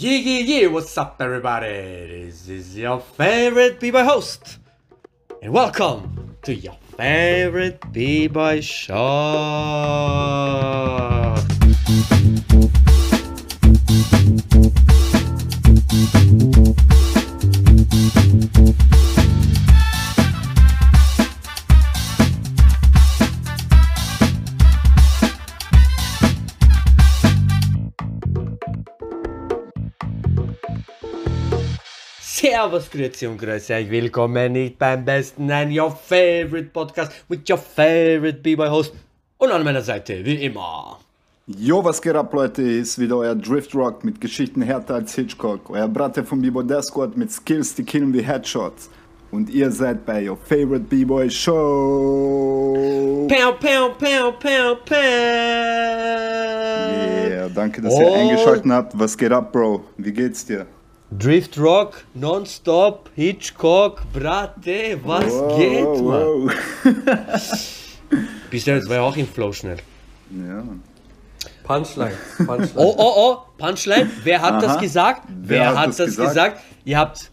Yeah, yeah, yeah, what's up, everybody? This is your favorite B-Boy host. And welcome to your favorite B-Boy show. Servus, Grüezi und Grüße euch. Willkommen nicht beim besten, nein, your favorite Podcast mit your favorite B-Boy Host. Und an meiner Seite, wie immer. Jo, was geht ab, Leute? Hier ist wieder euer Drift Rock mit Geschichten härter als Hitchcock. Euer Bratte vom B-Boy Squad mit Skills, die killen wie Headshots. Und ihr seid bei your favorite B-Boy Show. Pow, pow, pow, pow, pow. Yeah, danke, dass ihr Und- eingeschaltet habt. Was geht ab, Bro? Wie geht's dir? Drift Rock, Nonstop, Hitchcock, Brate, was geht, Mann? wow. Bist du jetzt, war ja auch im Flow schnell. Ja. Punchline. Punchline. Oh, oh, oh, Punchline. Wer hat das Aha. gesagt? Wer, hat, das gesagt? gesagt? Ihr habt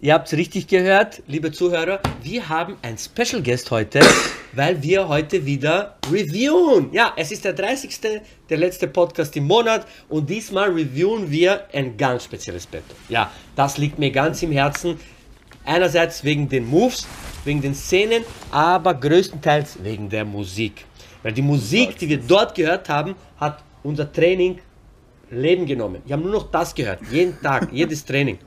ihr habt's richtig gehört, liebe Zuhörer. Wir haben ein Special Guest heute, weil wir heute wieder reviewen. Ja, es ist der 30. der letzte Podcast im Monat und diesmal reviewen wir ein ganz spezielles Battle. Ja, das liegt mir ganz im Herzen. Einerseits wegen den Moves, wegen den Szenen, aber größtenteils wegen der Musik. Weil die Musik, die wir dort gehört haben, hat unser Training Leben genommen. Wir haben nur noch das gehört, jeden Tag, jedes Training.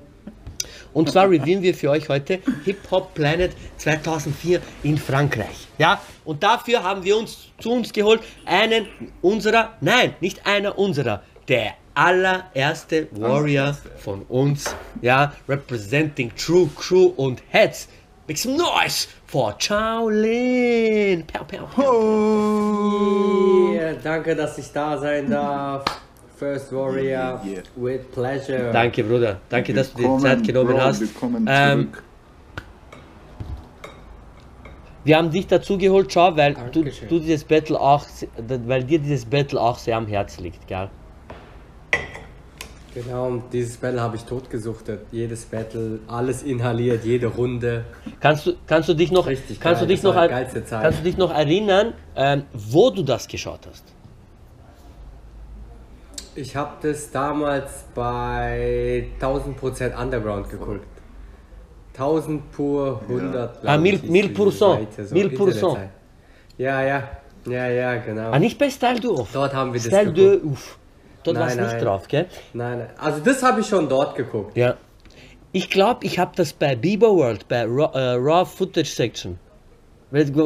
Und zwar reviewen wir für euch heute Hip Hop Planet 2004 in Frankreich. Ja, und dafür haben wir uns zu uns geholt einen unserer, nein, nicht einer unserer, der allererste Warrior von uns, ja, representing True Crew und Heads. Make some noise for Shaolin. Pow, pow, pow. Yeah, danke, dass ich da sein darf. First Warrior, Yeah. with pleasure. Danke, Bruder. Danke, dass du dir Zeit genommen Bro, hast. Ähm. Wir haben dich dazu geholt, schau, weil du, du dieses Battle auch, weil dir dieses Battle auch sehr am Herzen liegt, gell? Genau, und dieses Battle habe ich totgesuchtet. Jedes Battle, alles inhaliert, jede Runde. Kannst du, kannst du dich noch, Richtig kannst geil, du dich noch, kannst du dich noch erinnern, ähm, wo du das geschaut hast? Ich habe das damals bei 1000% Underground geguckt. 1000 pur, 100 Ah, mille- glaub ich, mille ist die pourcent. Seite, so Mille Internetzeit. pourcent. Ja, ja, ja, ja, genau. Ah, nicht bei Style du off. Dort haben wir das Style geguckt. du uff. Dort warst du nicht drauf, gell? Nein, nein, also das habe ich schon dort geguckt. Ja. Ich glaube, ich habe das bei Bieber World, bei Raw, äh, Raw Footage Section.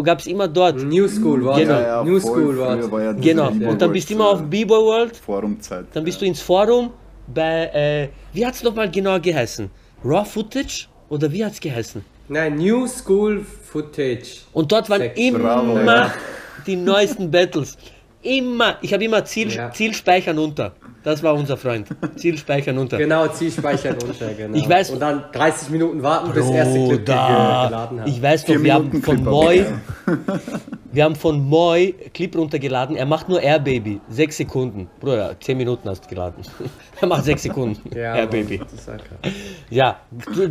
Gab es immer dort. New School war Genau. Ja, ja, New voll School war war ja Genau. B-Boy Und dann bist du immer auf Bieber World Forumzeit. Dann bist ja. du ins Forum bei, äh, wie hat es nochmal genau geheißen? Raw Footage? Oder wie hat es geheißen? Nein, New School Footage. Und dort waren Section. immer Bravo, ja. die neuesten Battles. Immer. Ich habe immer Ziel, Ja. Ziel speichern unter. Das war unser Freund. Ziel speichern unter. Genau, Zielspeichern unter, genau. Ich weiß- Und dann 30 Minuten warten, bis das erste Clip Bruder, geladen hat. ich weiß noch, Vier wir haben von aber, wir haben von Moy Clip runtergeladen. Er macht nur Air Baby, sechs Sekunden. Bruder, zehn Minuten hast du geladen. er macht sechs Sekunden. ja, Air Mann, Baby. das ist halt. Ja,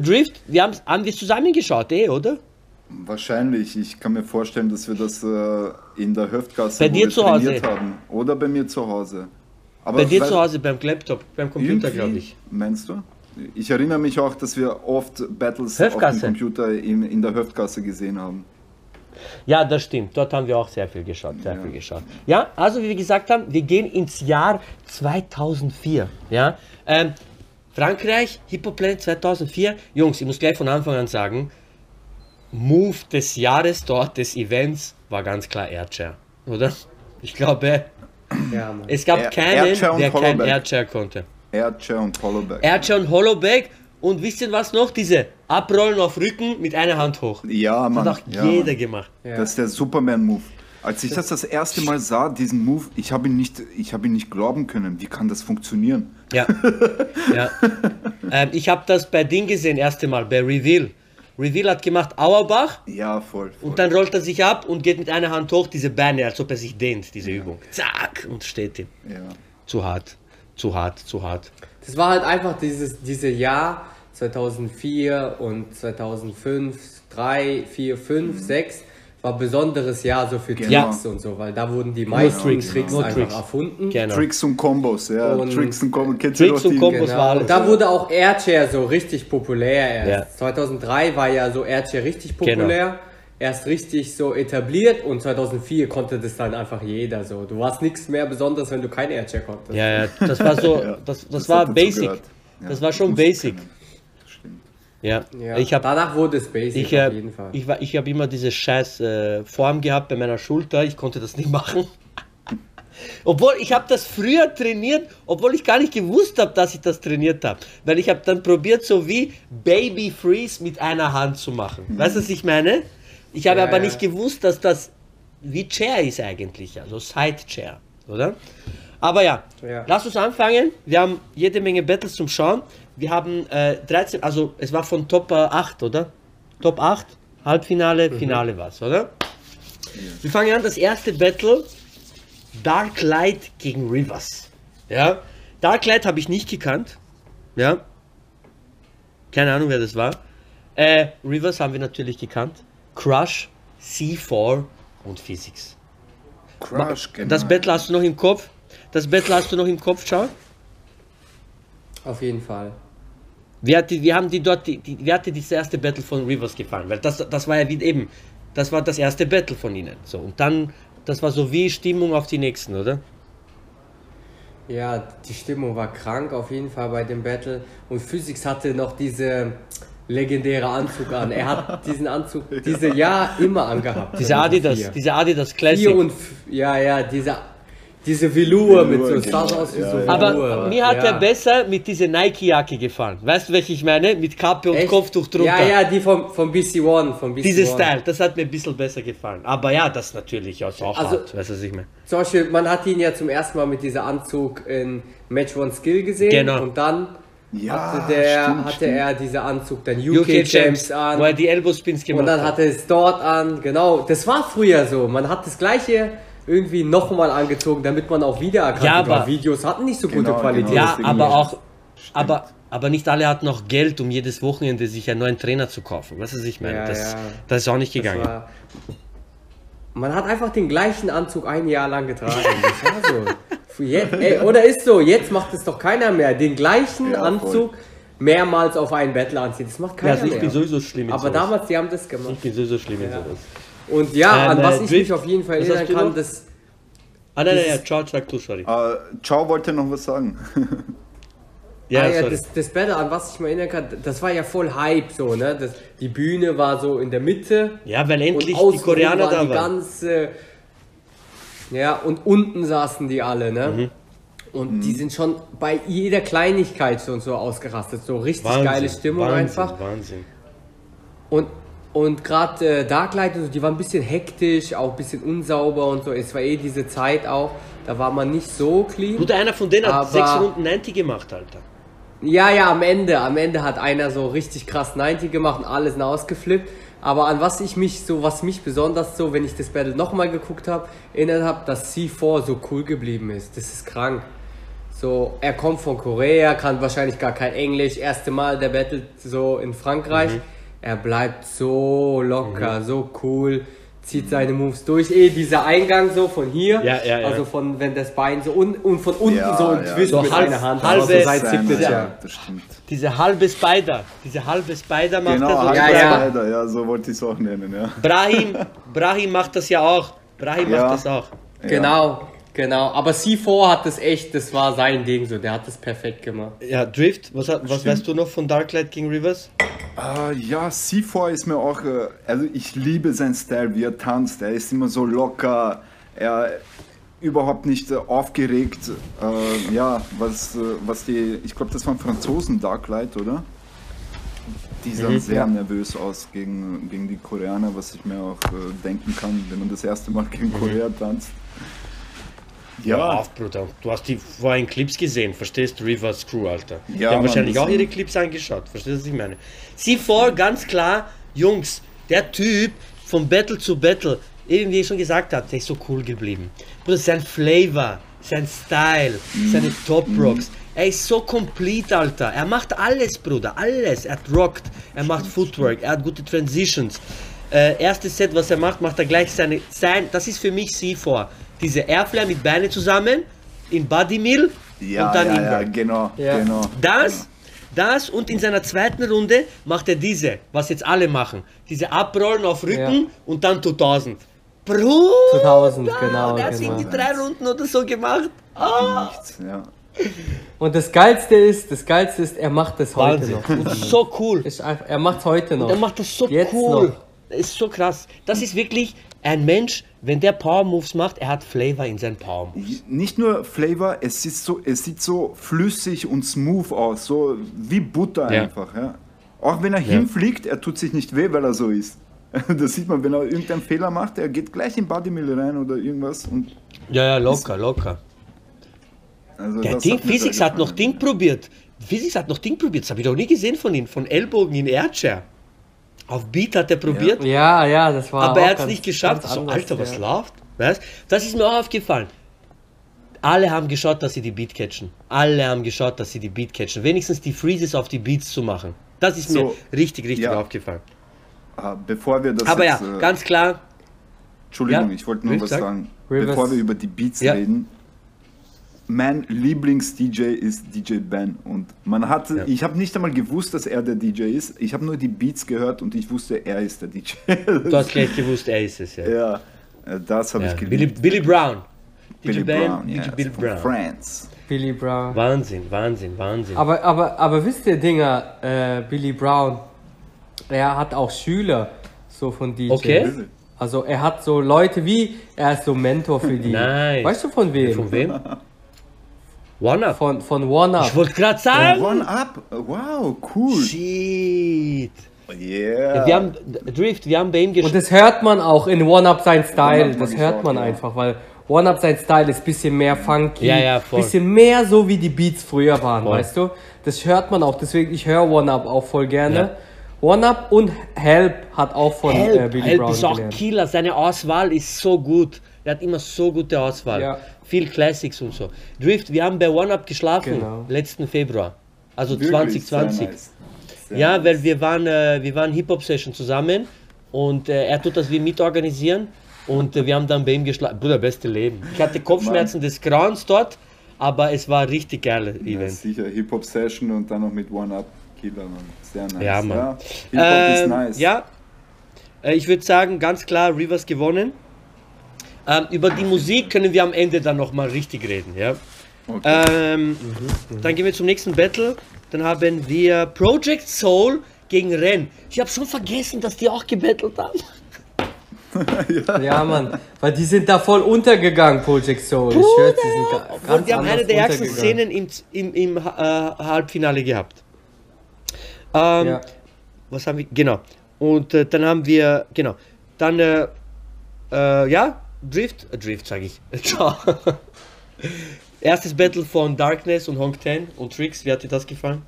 Drift, wir haben haben wir zusammen geschaut, eh, oder? Wahrscheinlich. Ich kann mir vorstellen, dass wir das äh, in der Hüftgasse Bei dir zu Hause? trainiert haben. Oder bei mir zu Hause. Aber Bei dir zu Hause beim Laptop, beim Computer, glaube ich. Meinst du? Ich erinnere mich auch, dass wir oft Battles Hüftgasse. auf dem Computer in, in der Hüftgasse gesehen haben. Ja, das stimmt. Dort haben wir auch sehr viel geschaut, sehr Ja. viel geschaut. Ja, also wie wir gesagt haben, wir gehen ins Jahr 2004. Ja, ähm, Frankreich, Hip Hop Planet 2004. Jungs, ich muss gleich von Anfang an sagen, Move des Jahres dort, des Events, war ganz klar Airchair, oder? Ich glaube, Ja, es gab Air- keinen, Airchair und der kein Hollowback. Airchair konnte. Airchair und Hollowback. Airchair und Hollowback und wisst ihr was noch? Diese Abrollen auf Rücken mit einer Hand hoch. ja, Das Mann. hat auch ja, jeder Mann. gemacht. Ja. Das ist der Superman-Move. Als ich das das erste Mal sah, diesen Move, ich habe ihn nicht, ich habe ihn nicht glauben können. Wie kann das funktionieren? Ja. ja. Ähm, ich habe das bei Ding gesehen, erste Mal, bei Reveal. Reveal hat gemacht Auerbach Ja, voll. voll. und dann rollt er sich ab und geht mit einer Hand hoch diese Beine, als ob er sich dehnt, diese Übung. Zack, und steht ihm. ja. Zu hart. zu hart, zu hart. Das war halt einfach dieses diese Jahr 2004 und 2005, 3, 4, 5, 6 war besonderes Jahr so für Genau. Tricks und so, weil da wurden die meisten Tricks, Tricks, nur einfach erfunden. Genau. Tricks und Kombos, ja. Und- Tricks und Kombos. Kennst Tricks und die- Kombos war Genau. alles, Und da wurde auch Airchair so richtig populär erst. Ja. 2003 war ja so Airchair richtig Genau. populär. Erst richtig so etabliert und 2004 konnte das dann einfach jeder so. Du warst nichts mehr Besonderes, wenn du kein Airchair konntest. Ja, ja, das war so, Ja, das, das, das war basic. Ja, das war schon basic. können. Ja, Ja, ich habe danach wurde es basic ich, auf jeden Fall. ich, ich hab immer diese scheiß äh, Form gehabt bei meiner Schulter. Ich konnte das nicht machen. Obwohl ich habe das früher trainiert, obwohl ich gar nicht gewusst habe, dass ich das trainiert habe. Weil ich habe dann probiert, so wie Baby Freeze mit einer Hand zu machen. Weißt du, was ich meine? Ich habe Ja, aber ja. nicht gewusst, dass das wie Chair ist eigentlich, also Side Chair, oder? Aber ja, Ja. lass uns anfangen. Wir haben jede Menge Battles zum Schauen. Wir haben äh, 13, also es war von Top äh, 8, oder? Top 8, Halbfinale, Finale war's, oder? Wir fangen an, das erste Battle, Dark Light gegen Rivers. Ja, Dark Light habe ich nicht gekannt. Ja, keine Ahnung, wer das war. Äh, Rivers haben wir natürlich gekannt. Crush, C4 und Physics. Crush, genau. Das Battle hast du noch im Kopf? Das Battle hast du noch im Kopf, schau? Auf jeden Fall. Wie, hat die, wie haben die dort, die, die, wie hat dir das erste Battle von Rivers gefallen? Weil das, das war ja wie eben, das war das erste Battle von ihnen. So, und dann, das war so wie Stimmung auf die nächsten, oder? Ja, die Stimmung war krank auf jeden Fall bei dem Battle. Und Physics hatte noch diese legendäre Anzug an. Er hat diesen Anzug diese Jahr immer angehabt. Diese Adidas, diese Adidas Classic. Und ja, ja, diese, diese Velour mit so, Velour, sah so genau. aus wie Ja, so ja. Aber Velour. mir hat ja. er besser mit dieser Nike-Jacke gefallen. Weißt du, welche ich meine? Mit Kappe und Echt? Kopftuch drunter. Ja, ja, die vom, vom BC One. Vom BC Dieses One. Style, das hat mir ein bisschen besser gefallen. Aber ja, das natürlich auch, auch Also- hart. Weißt du, was ich meine? Zum Beispiel, man hat ihn ja zum ersten Mal mit dieser Anzug in Match One Skill gesehen. Genau. Und dann Ja, hatte, der, stimmt, hatte stimmt. er diese Anzug dann UK, Champs an. wo er die Elbow Spins gemacht Und dann hat. hatte es dort an, genau. Das war früher so. Man hat das gleiche irgendwie nochmal angezogen, damit man auch wiedererkannt Ja, aber- Videos hatten nicht so gute Genau, Qualität. genau. Ja, aber nicht. auch, aber, aber nicht alle hatten noch Geld, um jedes Wochenende sich einen neuen Trainer zu kaufen. Weißt du, was ich meine? Ja, das, ja. das ist auch nicht gegangen. war, man hat einfach den gleichen Anzug ein Jahr lang getragen. Das war so. Jetzt, ey, oder ist so, jetzt macht es doch keiner mehr. Den gleichen Ja, voll. Anzug mehrmals auf einen Battle anziehen. Das macht Ja, keiner also ich mehr. bin sowieso schlimm in aber sowas. damals, die haben das gemacht. Ich bin sowieso schlimm in Ja. sowas. Und ja, Ähm, an was äh, ich Drift, mich auf jeden Fall was erinnern kann, das Ah, nein, nein, ja, ciao, sag du, sorry. Äh, Ciao wollte noch was sagen. Ja, ah, ja, sorry. das, das Battle, an was ich mich erinnern kann, das war ja voll Hype so, ne? Das, die Bühne war so in der Mitte. ja, weil endlich die Koreaner da die waren. ganze. Ja, und unten saßen die alle, ne? Mhm. Und die sind schon bei jeder Kleinigkeit schon so ausgerastet. So richtig Wahnsinn, geile Stimmung Wahnsinn, einfach. Wahnsinn. Und, und gerade äh, Darklight und so, die waren ein bisschen hektisch, auch ein bisschen unsauber und so. Es war eh diese Zeit auch, da war man nicht so clean. Gut, einer von denen hat Aber- sechs Runden 90 gemacht, Alter. Ja, ja, am Ende. Am Ende hat einer so richtig krass 90 gemacht und alles ausgeflippt. Aber an was ich mich so, was mich besonders so, wenn ich das Battle nochmal geguckt habe, erinnert habe, dass C4 so cool geblieben ist. Das ist krank. So, er kommt von Korea, kann wahrscheinlich gar kein Englisch. Erste Mal der Battle so in Frankreich. Mhm. Er bleibt so locker, so cool, zieht seine Moves durch. Eh, dieser Eingang so von hier. Ja, ja, ja. Also von, wenn das Bein so un, und von unten Ja, so ein ja. Twist So mit halb- einer Hand. halbe- aber so seit Seine, 70 ja, Jahren. das stimmt. Diese halbe Spider, diese halbe Spider macht Genau, das. und Ja. Spider, ja, so wollte ich es auch nennen, ja. Brahim, Brahim macht das ja auch. Brahim Ja. macht das auch. Genau, genau. Aber C4 hat das echt, das war sein Ding so, der hat das perfekt gemacht. Ja, Drift, was, hat- was Stimmt. weißt du noch von Darklight gegen Rivers? Ah, ja, C4 ist mir auch, äh, also ich liebe seinen Style, wie er tanzt. Er ist immer so locker, er überhaupt nicht äh, aufgeregt. Äh, ja, was, was die, ich glaube, das waren Franzosen Darklight, oder? Die sahen Mhm, sehr ja. nervös aus gegen, gegen die Koreaner, was ich mir auch äh, denken kann, wenn man das erste Mal gegen Korea tanzt. Ja, Ja, auf, Bruder. Du hast die vorhin Clips gesehen, verstehst du? Rivers Crew, Alter. die Ja, haben Mann, wahrscheinlich auch ihre Clips angeschaut, verstehst du, was ich meine? C4, ganz klar, Jungs, der Typ von Battle zu Battle, eben wie ich schon gesagt habe, der ist so cool geblieben. Bruder, sein Flavor, sein Style, seine Top Rocks. Er ist so complete, Alter. Er macht alles, Bruder, alles. Er rockt, er macht Footwork, er hat gute Transitions. Äh, erstes Set, was er macht, macht er gleich seine, sein, das ist für mich C4. Diese Airflare mit Beine zusammen, in Body Mill Ja, und dann ja, ja, Inverse. genau, Ja. genau. Das, das und in seiner zweiten Runde macht er diese, was jetzt alle machen. Diese Abrollen auf Rücken Ja. und dann 2000. Bruder, 2000, genau, der hat genau. irgendwie drei Runden oder so gemacht. Ah, Nichts, ja. Und das Geilste ist, das Geilste ist, er macht das heute Wahnsinn. noch. Und so cool. Ist einfach, er macht heute noch. Er macht das so Jetzt cool. noch. Das ist so krass. Das ist wirklich ein Mensch, wenn der Power Moves macht, er hat Flavor in seinen Power Moves. Nicht nur Flavor, es, ist so, es sieht so flüssig und smooth aus, so wie Butter Ja. einfach. Ja. Auch wenn er hinfliegt, er tut sich nicht weh, weil er so ist. Das sieht man, wenn er irgendeinen Fehler macht, er geht gleich in Bodymill rein oder irgendwas. Und Ja, ja, locker, locker. also Der Ding, hat Physics hat noch. Ding probiert. Physics hat noch Ding probiert. Das habe ich noch nie gesehen von ihm. Von Ellbogen in Airchair. Auf Beat hat er probiert. Ja, ja, das war. Aber auch er hat es nicht geschafft. So, anders, Alter, was ja. läuft? Weißt? Das ist mir auch aufgefallen. Alle haben geschaut, dass sie die Beat catchen. Alle haben geschaut, dass sie die Beat catchen. Wenigstens die Freezes auf die Beats zu machen. Das ist mir So, richtig, richtig ja. aufgefallen. Ah, Bevor wir das Aber ja, jetzt, äh, ganz klar. Entschuldigung, Ja, ich wollte nur was sag. sagen. Rivers. Bevor wir über die Beats Ja. reden. Mein Lieblings-DJ ist DJ Ben und man hatte, Ja. ich habe nicht einmal gewusst, dass er der DJ ist. Ich habe nur die Beats gehört und ich wusste, er ist der DJ. Du hast gleich gewusst, er ist es. Ja. ja, äh, das habe Ja. ich Billy, geliebt. Billy Brown. DJ Billy Ben, Brown, DJ ja, Billy Brown. France. Billy Brown. Wahnsinn, Wahnsinn, Wahnsinn. Aber, aber, aber wisst ihr, Dinger, äh, Billy Brown, er hat auch Schüler, so von DJs. Okay. Also er hat so Leute wie, er ist so Mentor für die. Nice. Weißt du von wem? Von wem? One Up. Von, von One Up. Ich wollte gerade sagen. One Up, wow, cool. Shit. Yeah. Wir haben, Drift, wir haben bei ihm Und gespielt. das hört man auch in One Up sein Style. Das hört man ja. einfach, weil One Up sein Style ist ein bisschen mehr funky. Ja, ja, voll. Bisschen mehr so wie die Beats früher waren, Voll. weißt du? Das hört man auch. Deswegen, ich höre One Up auch voll gerne. One Up und Help hat auch von äh, Help, Billy Help Brown ist auch gelernt. Killer. Seine Auswahl ist so gut. Er hat immer so gute Auswahl. Ja. Viel Classics und so. Drift, wir haben bei One Up geschlafen. Genau. Letzten Februar. Also Wirklich 2020. Sehr nice. Sehr Ja, nice. weil wir waren, äh, wir waren Hip-Hop-Session zusammen und äh, er tut das wir mitorganisieren und äh, wir haben dann bei ihm geschlafen. Bruder, beste Leben. Ich hatte Kopfschmerzen des Grauens dort, aber es war richtig geiles Ja, Event. sicher, Hip-Hop-Session und dann noch mit One Up Killer, Mann. Sehr nice. Ja, Mann. Hip-Hop ist Ähm, nice. Ja, äh, ich würde sagen, ganz klar, Rivers gewonnen. Ähm, über die Musik können wir am Ende dann nochmal richtig reden, ja. Okay. Ähm, dann gehen wir zum nächsten Battle. Dann haben wir Project Soul gegen Ren. Ich habe schon vergessen, dass die auch gebettelt haben. Ja, Mann. Weil die sind da voll untergegangen, Project Soul. Ich höre, die sind Und ganz die haben eine der ärgsten. Szenen im, im, im äh, Halbfinale gehabt. Ähm, Ja. Was haben wir? Genau. Und äh, dann haben wir, genau. Dann, äh, äh, ja, Drift, äh, Drift sage ich. Ciao. Erstes Battle von Darkness und Honk 10 und Tricks. Wie hat dir das gefallen?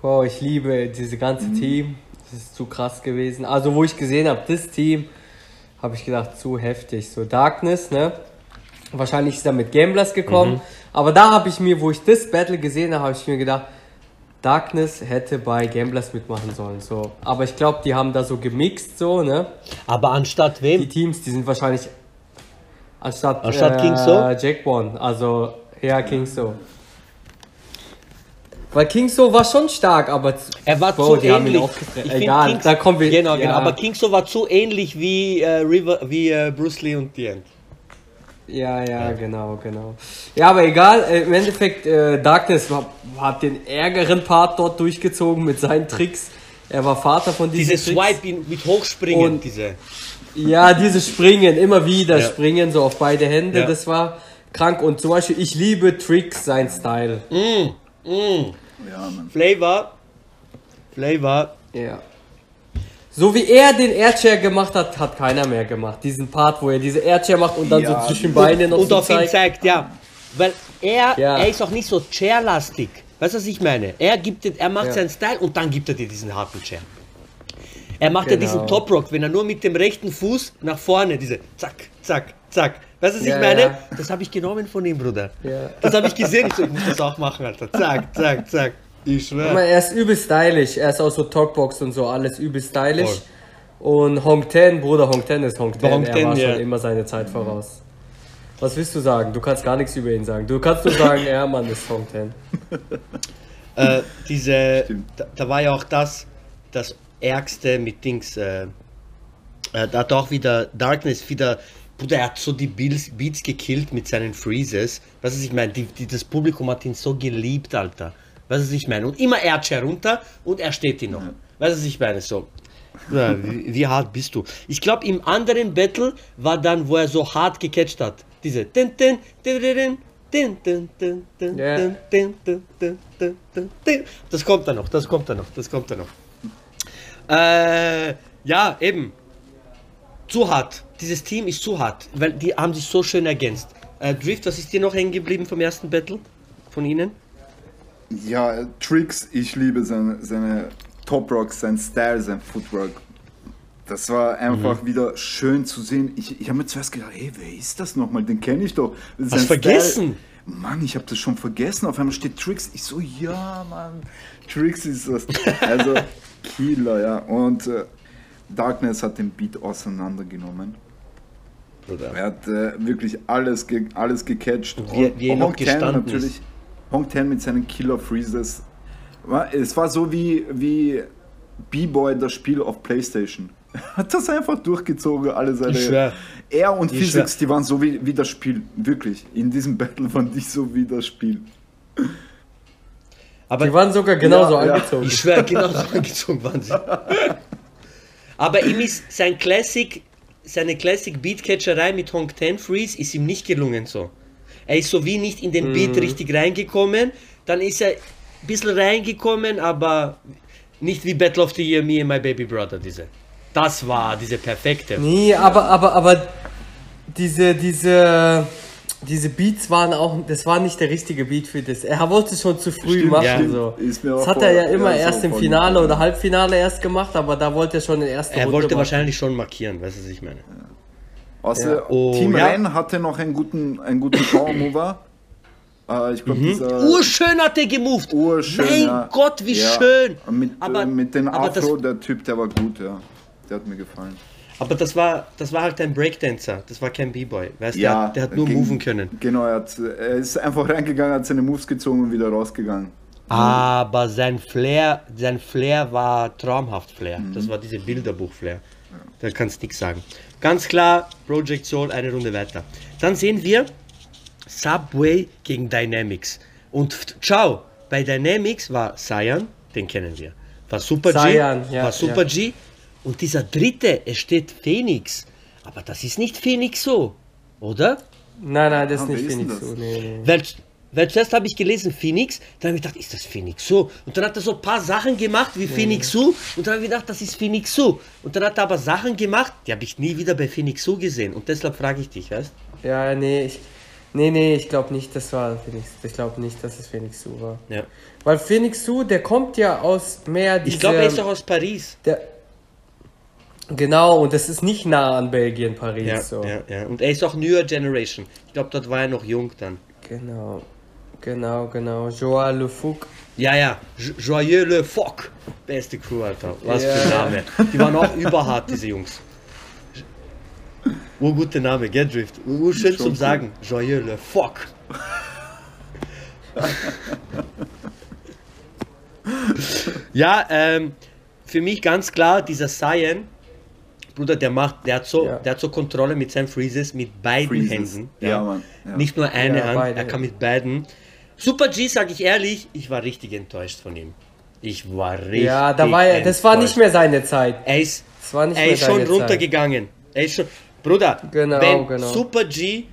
Boah, ich liebe dieses ganze Team. Das ist zu krass gewesen. Also, wo ich gesehen habe, das Team, habe ich gedacht, zu heftig. So Darkness, ne? Wahrscheinlich ist er mit Gamblers gekommen. Aber da habe ich mir, wo ich das Battle gesehen habe, habe ich mir gedacht, Darkness hätte bei Gamblers mitmachen sollen. So. Aber ich glaube, die haben da so gemixt, so, ne? Aber anstatt Die wem? Teams, die sind wahrscheinlich anstatt, Anstatt äh, King So? Jack One, also ja King So. Weil King So war schon stark, aber Er war Bro, zu die haben ihn ähnlich. Egal, Kings- da kommen wir. Genau, genau. ja, Aber Kingso war zu ähnlich wie, äh, River, wie äh, Bruce Lee und The End. Ja, ja, genau, genau. Ja, aber egal, äh, im Endeffekt, äh, Darkness war, hat den ärgeren Part dort durchgezogen mit seinen Tricks. Er war Vater von diesen Diese Tricks. Swipe in- mit Hochspringen, Und- diese. Ja, dieses Springen, immer wieder Ja. springen, so auf beide Hände, Ja. das war krank. Und zum Beispiel, ich liebe Tricks, sein Style. ja, Mann. Flavor. Flavor. Ja. So wie er den Airchair gemacht hat, hat keiner mehr gemacht. Diesen Part, wo er diese Airchair macht und dann Ja, so zwischen und- Beine noch und so auf ihn zeigt. zeigt, ja. Weil er, Ja. er ist auch nicht so chairlastig. Weißt du, was ich meine? Er, gibt, er macht Ja. seinen Style und dann gibt er dir diesen harten Chair. Er macht ja Genau. diesen Top Rock, wenn er nur mit dem rechten Fuß nach vorne, diese zack, zack, zack. Weißt du, was Ja, ich meine? ja. Das habe ich genommen von ihm, Bruder. Ja. Das habe ich gesehen. Ich, so, ich muss das auch machen, Alter. Zack, zack, zack. Ich Guck mal, schwöre. er ist übel stylisch. Er ist auch so Talkbox und so, alles übel stylisch. Und Hong Ten, Bruder, Hong Ten ist Hong Ten. Hong er Ten, war ja. schon immer seine Zeit voraus. Was willst du sagen? Du kannst gar nichts über ihn sagen. Du kannst nur sagen, ja, Mann, ist Hong Ten. Äh, diese, da, da war ja auch das, das Ärgste mit Dings. Äh, äh, da hat auch wieder Darkness wieder. Bruder, er hat so die Beats, Beats gekillt mit seinen Freezes. Weißt du, was ich meine? Die, die, das Publikum hat ihn so geliebt, Alter. Weißt du, was ich meine? Und immer Erz herunter und er steht ihn noch. Weißt du, was ich meine? So. Ja, wie, wie hart bist du? Ich glaube, im anderen Battle war dann, wo er so hart gecatcht hat. Diese. Ja. Das kommt dann noch, das kommt dann noch, das kommt dann noch. Äh, ja, eben. Zu hart. Dieses Team ist zu hart, weil die haben sich so schön ergänzt. Äh, Drift, was ist dir noch hängen geblieben vom ersten Battle? Von ihnen? Ja, Tricks, ich liebe seine, seine Top Rocks, sein Style, sein Footwork. Das war einfach Mhm. wieder schön zu sehen. Ich, ich habe mir zuerst gedacht, hey, wer ist das nochmal? Den kenne ich doch. Sein Hast vergessen? Mann, ich habe das schon vergessen. Auf einmal steht Tricks. Ich so, ja, Mann, Tricks ist das. Also, Killer, ja. Und äh, Darkness hat den Beat auseinandergenommen. Bruder. Er hat äh, wirklich alles, ge alles gecatcht. wie- wie er noch gestanden natürlich. Hong Ten mit seinen Killer Freezes. War- Es war so wie, wie B-Boy das Spiel auf Playstation. Er hat das einfach durchgezogen, alle seine. Ich schwör. Er und Ich Physics, schwör. die waren so wie, wie das Spiel. Wirklich. In diesem Battle waren die so wie das Spiel. Aber Die waren sogar genauso Ja, ja. angezogen. Ich schwöre, genau so angezogen waren sie. Aber ihm ist sein Classic, seine Classic Beatcatcherei mit Hong Ten Freeze ist ihm nicht gelungen so. Er ist so wie nicht in den Beat richtig reingekommen, dann ist er ein bisschen reingekommen, aber nicht wie Battle of the Year, Me and My Baby Brother, diese. Das war diese perfekte. Nee, aber, aber, aber diese, diese, diese Beats waren auch, das war nicht der richtige Beat für das. Er wollte es schon zu früh Stimmt, machen. ja. So. Ist mir Das hat er ja immer ja, erst im Finale oder ja. Halbfinale erst gemacht, aber da wollte er schon in der ersten Er Runde wollte machen. wahrscheinlich schon markieren, weißt du, was ich meine? Außer Ja. Oh, Team ja. Ren hatte noch einen guten, einen guten Power-Mover. Äh, ich glaube, dieser. Urschön hat er gemoved. Urschön, mein ja. Gott, wie Ja. schön. Mit, aber, äh, mit den aber das- Afro, der Typ, der war gut, ja. Der hat mir gefallen. Aber das war, das war halt ein Breakdancer, das war kein B-Boy, weißt du, der, hat- der hat nur ging- moven können. Genau, er, hat, er ist einfach reingegangen, hat seine Moves gezogen und wieder rausgegangen. Aber sein Flair, sein Flair war traumhaft Flair. Das war diese Bilderbuch-Flair. Da kannst nichts sagen. Ganz klar, Project Soul eine Runde weiter. Dann sehen wir Subway gegen Dynamics. Und ciao, bei Dynamics war Cyan, den kennen wir. War Super G, Cyan, ja, war Super ja. G. Und dieser dritte, es steht Phoenix. Aber das ist nicht Phoenix so, oder? Nein, nein, das Ah, ist wer nicht Phoenix so. Nee, nee. Weil, weil zuerst habe ich gelesen Phoenix, dann habe ich gedacht, ist das Phoenix so? Und dann hat er so ein paar Sachen gemacht wie Phoenix so und dann habe ich gedacht, das ist Phoenix so. Und dann hat er aber Sachen gemacht, die habe ich nie wieder bei Phoenix so gesehen. Und deshalb frage ich dich, weißt Ja, nee, ich, nee, nee, ich glaube nicht, das war Phoenix. Ich glaube nicht, dass es Phoenix Su war. Ja. Weil Phoenix Su, der kommt ja aus mehr Ich diese, glaube, er ist auch aus Paris. der, Genau, und das ist nicht nah an Belgien, Paris. Ja, so. ja, ja. Und er ist auch Newer Generation. Ich glaube, dort war er noch jung dann. Genau, genau, genau. Joao Le Fouc. Ja, ja. Jo- Joyeux Le Foc. Beste Crew, Alter. Was für ein Ja. Name. Die waren auch überhart, diese Jungs. Urgute Name, gell, Drift? Urschön Schon zum cool. Sagen. Joyeux Le Foc. ja, ähm, für mich ganz klar, dieser Cyan, Bruder, der macht, der hat so, Ja. der hat so Kontrolle mit seinen Freezes mit beiden Freezes. Händen. Ja, Mann, ja. Nicht nur eine Ja, Hand, beide. er kann mit beiden. Super G, sag ich ehrlich, ich war richtig enttäuscht von ihm. Ich war richtig Ja, da war er, das war nicht mehr seine Zeit. Er ist, Das war nicht er mehr ist schon seine runtergegangen. Er ist schon. Bruder, Genau, wenn genau. Super G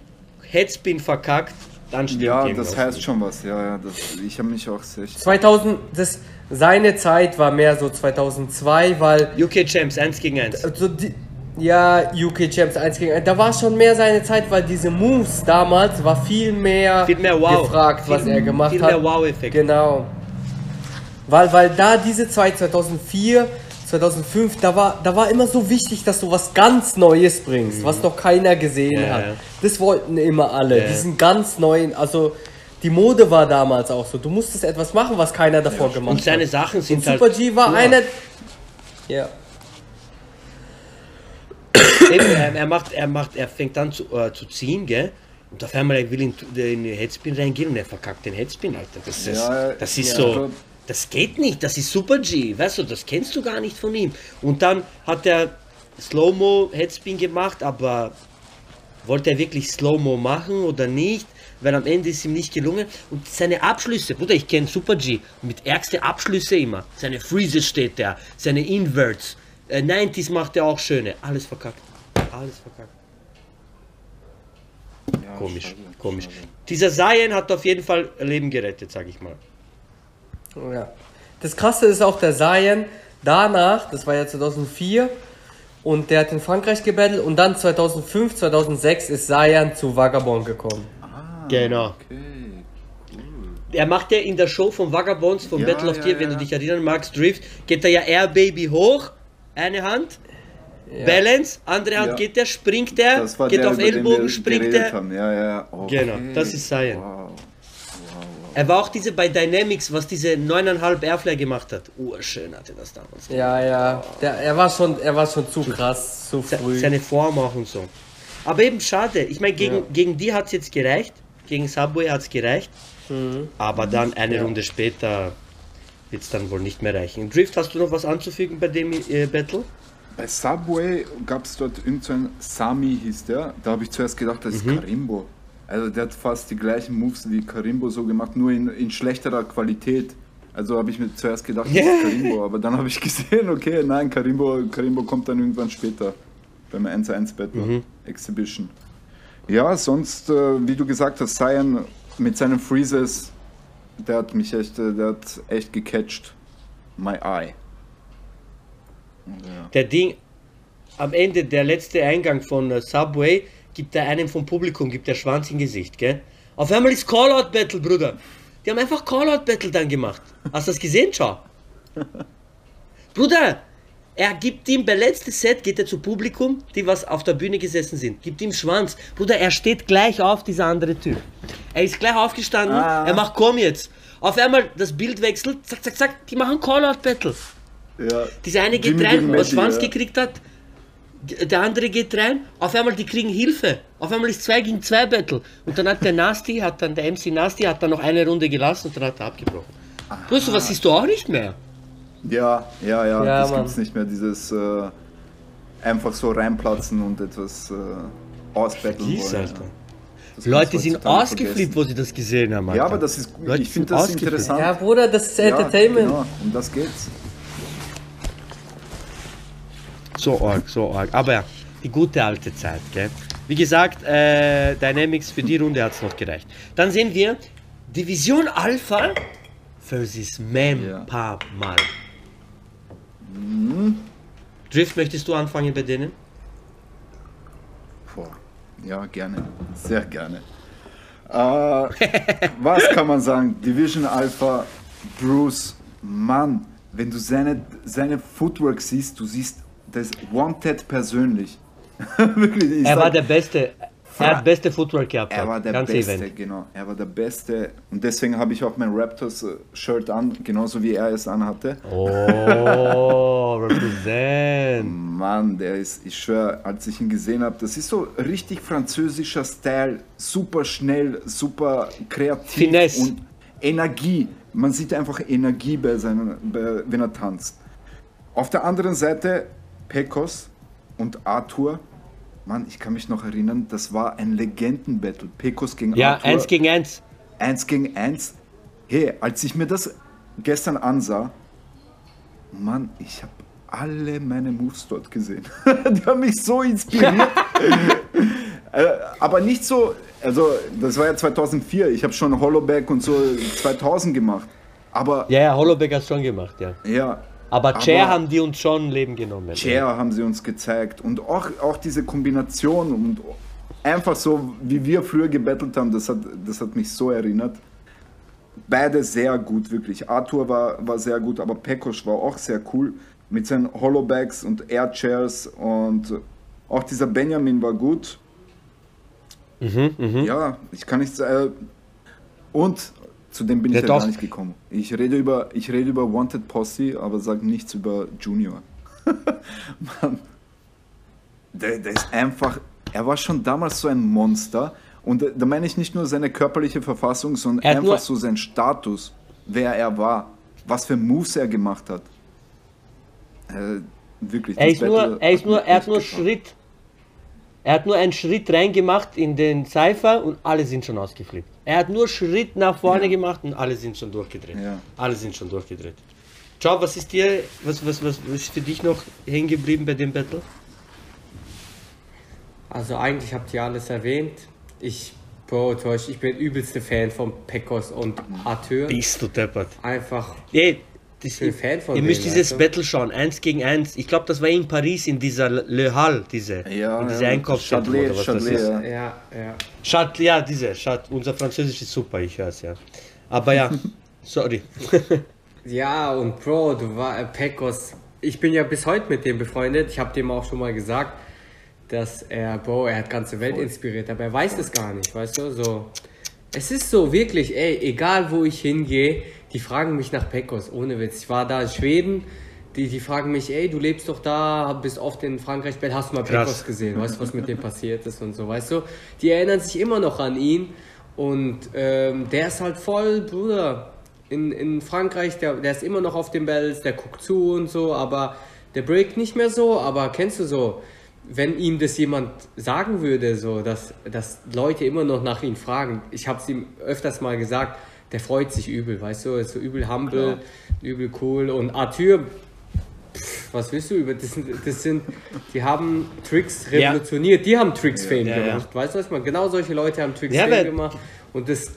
Headspin verkackt, dann stimmt Ja, das heißt nicht. schon was. Ja, ja, das, ich habe mich auch sehr. 2000, das, seine Zeit war mehr so 2002, weil UK Champs 1 gegen 1. also die, ja, UK Champs 1 gegen 1, da war schon mehr seine Zeit, weil diese Moves damals war viel mehr, Viel mehr Wow. gefragt, was Viel- er gemacht viel hat. mehr Wow-Effekt. Genau. Weil, weil da diese Zeit 2004, 2005, da war, da war immer so wichtig, dass du was ganz Neues bringst, was noch keiner gesehen Ja, hat. ja. Das wollten immer alle, Ja. diesen ganz neuen, also die Mode war damals auch so. Du musstest etwas machen, was keiner davor gemacht Und seine hat. Sachen sind Und halt. Super G war Ja. einer. Ja. Eben, er, er macht, er macht, er fängt an zu, äh, zu ziehen, gell? Und auf einmal will in, in den Headspin reingehen und er verkackt den Headspin, Alter. Das ist, Ja, das ist ja. so. Das geht nicht, das ist Super G, weißt du, das kennst du gar nicht von ihm. Und dann hat er Slow-Mo Headspin gemacht, aber wollte er wirklich Slow-Mo machen oder nicht? Weil am Ende ist ihm nicht gelungen. Und seine Abschlüsse, Bruder, ich kenne Super G, mit ärgste Abschlüsse immer. Seine Freezes steht der, seine Inverts, äh, 90s macht er auch schöne. Alles verkackt. Alles verkackt. Ja, Komisch, schade, komisch. schade. Dieser Zayn hat auf jeden Fall Leben gerettet, sag ich mal. ja. Das krasse ist auch der Zayn. Danach, das war ja 2004, und der hat in Frankreich gebettelt. Und dann 2005, 2006 ist Zayn zu Vagabond gekommen. Genau. Okay. Er macht ja in der Show von Vagabonds von Ja, Battle of ja, wenn ja. du dich erinnern magst, Drift, geht er ja Air Baby hoch, eine Hand, Balance, andere Hand Ja. geht er, springt er, Das war geht der, auf über den Ellbogen, wir springt er. Haben. Ja, ja. Okay. Genau, das ist Zayn. Wow. Er war auch diese bei Dynamics, was diese 9,5 Airflyer gemacht hat. Urschön hatte das damals. Ja, ja. Der, er, war schon, er war schon zu krass, zu Se- früh. Seine Form auch und so. Aber eben schade. Ich meine, gegen, Ja. gegen die hat es jetzt gereicht. Gegen Subway hat es gereicht. Mhm. Aber dann eine Runde später wird es dann wohl nicht mehr reichen. Drift, hast du noch was anzufügen bei dem äh, Battle? Bei Subway gab es dort irgendeinen Sami hieß der. Da habe ich zuerst gedacht, das ist Mhm. Karimbo. Also der hat fast die gleichen Moves wie Karimbo so gemacht, nur in, in schlechterer Qualität. Also habe ich mir zuerst gedacht, das ist Karimbo. Aber dann habe ich gesehen, okay, nein, Karimbo, Karimbo kommt dann irgendwann später beim 1-1 Battle Mhm. Exhibition. Ja, sonst, äh, wie du gesagt hast, Cyan mit seinen Freezes, der hat mich echt, äh, der hat echt gecatcht. My eye. Ja. Der Ding, am Ende, der letzte Eingang von äh, Subway, gibt er einem vom Publikum, gibt der Schwanz im Gesicht, gell? Auf einmal ist Callout-Battle, Bruder. Die haben einfach Callout-Battle dann gemacht. Hast du das gesehen, schau? Bruder, er gibt ihm, bei letztes Set geht er zu Publikum, die was auf der Bühne gesessen sind, gibt ihm Schwanz. Bruder, er steht gleich auf, dieser andere Typ. Er ist gleich aufgestanden, Ah. er macht komm jetzt. Auf einmal das Bild wechselt, zack, zack, zack, die machen Callout-Battle. Ja. Dieser eine geht Jimmy rein, was Schwanz ja. gekriegt hat. Der andere geht rein, auf einmal die kriegen Hilfe. Auf einmal ist 2 gegen 2 Battle. Und dann hat der Nasty, hat dann der MC Nasty, hat dann noch eine Runde gelassen und dann hat er abgebrochen. Du weißt, was siehst du auch nicht mehr. Ja, ja, ja, Ja, das Mann. gibt's nicht mehr, dieses äh, einfach so reinplatzen und etwas äh, ausbetteln Vergiss, wollen. Alter. Ja. Das Leute sind ausgeflippt, vergessen. wo sie das gesehen haben. Ja, Alter. aber das ist, Leute ich finde das interessant. Ja, Bruder, das ist Ja, Entertainment. Genau, um das geht's. So arg, so arg. Aber ja, die gute alte Zeit, gell? Wie gesagt, äh, Dynamics für die Runde hat es noch gereicht. Dann sehen wir Division Alpha versus Mem Ja. Mal. Drift, möchtest du anfangen bei denen? Boah. Ja, gerne. Sehr gerne. Äh, was kann man sagen? Division Alpha, Bruce, Mann, wenn du seine, seine Footwork siehst, du siehst das Wanted persönlich. Wirklich, ich Er sag- war der Beste. Er hat beste Footwork gehabt. Er war der ganze Beste, Event. genau. Er war der Beste. Und deswegen habe ich auch mein Raptors-Shirt an, genauso wie er es anhatte. Oh, represent. Mann, der ist, ich schwöre, als ich ihn gesehen habe, das ist so richtig französischer Style. Super schnell, super kreativ Finesse. und Energie. Man sieht einfach Energie bei seinen, bei, wenn er tanzt. Auf der anderen Seite Pekos und Arthur. Mann, ich kann mich noch erinnern, das war ein Legenden-Battle. Pekos gegen Ja, Arthur. eins gegen eins. 1 gegen 1. Hey, als ich mir das gestern ansah, Mann, ich habe alle meine Moves dort gesehen. Die haben mich so inspiriert. Äh, Aber nicht so, also das war ja 2004, ich habe schon Hollowback und so 2000 gemacht. Aber Ja, ja, Hollowback hat schon gemacht, ja. ja, Aber Chair haben die uns schon Leben genommen. Chair haben sie uns gezeigt und auch, auch diese Kombination und einfach so, wie wir früher gebettelt haben, das hat, das hat mich so erinnert. Beide sehr gut, wirklich. Arthur war, war sehr gut, aber Pekos war auch sehr cool. mit seinen Holobags und Airchairs und auch dieser Benjamin war gut. Mhm, Ja, ich kann nicht sagen. Und zu dem bin Ja, ich ja doch. gar nicht gekommen. Ich rede über, ich rede über Wanted Posse, aber sage nichts über Junior. Mann, der, der ist einfach, er war schon damals so ein Monster. Und da meine ich nicht nur seine körperliche Verfassung, sondern Er einfach nur- so sein Status, wer er war, was für Moves er gemacht hat. Äh, wirklich. Er ist nur, er ist nur, er hat nur. Schritt. Er hat nur einen Schritt reingemacht in den Cypher und alle sind schon ausgeflippt. Er hat nur Schritt nach vorne Ja. gemacht und alle sind schon durchgedreht. Ja. Alle sind schon durchgedreht. Ciao, was ist dir, was, was, was, was ist für dich noch hängen geblieben bei dem Battle? Also eigentlich habt ihr alles erwähnt. Ich, Bro, ich bin übelste Fan von Pekos und Arthur. Bist du deppert. Einfach, Ey, das, bin Fan von ihr denen, müsst dieses du? Battle schauen, eins gegen eins. Ich glaube, das war in Paris in dieser Le Hall, diese, Ja, in diese ja, Einkaufszentrum Châtelet, oder was das Châtelet, ist. ja. ja, ja. Schat, ja, diese, Schat, unser Französisch ist super, ich höre es ja. Aber ja, sorry. Ja, und Bro, du war äh, Pekos. Ich bin ja bis heute mit dem befreundet. Ich habe dem auch schon mal gesagt, dass er, Bro, er hat ganze Welt inspiriert, aber er weiß es gar nicht, weißt du? So, es ist so wirklich, ey, egal wo ich hingehe, die fragen mich nach Pekos, ohne Witz. Ich war da in Schweden, die, die fragen mich, ey, du lebst doch da, bist oft in Frankreich, hast du mal Krass. Pekos gesehen, weißt du, was mit dem passiert ist und so, weißt du? Die erinnern sich immer noch an ihn und ähm, der ist halt voll, Bruder, in, in Frankreich, der, der ist immer noch auf den Bells, der guckt zu und so, aber der breakt nicht mehr so, aber kennst du so, wenn ihm das jemand sagen würde, so, dass, dass Leute immer noch nach ihm fragen, ich habe es ihm öfters mal gesagt, der freut sich übel, weißt du, ist so übel humble, übel cool und Arthur, pff, was willst du über, das sind, das sind die haben Tricks Ja. revolutioniert, die haben Tricks Fame Ja, ja. gemacht, weißt du was meine, genau solche Leute haben Tricks Ja, Fame gemacht und das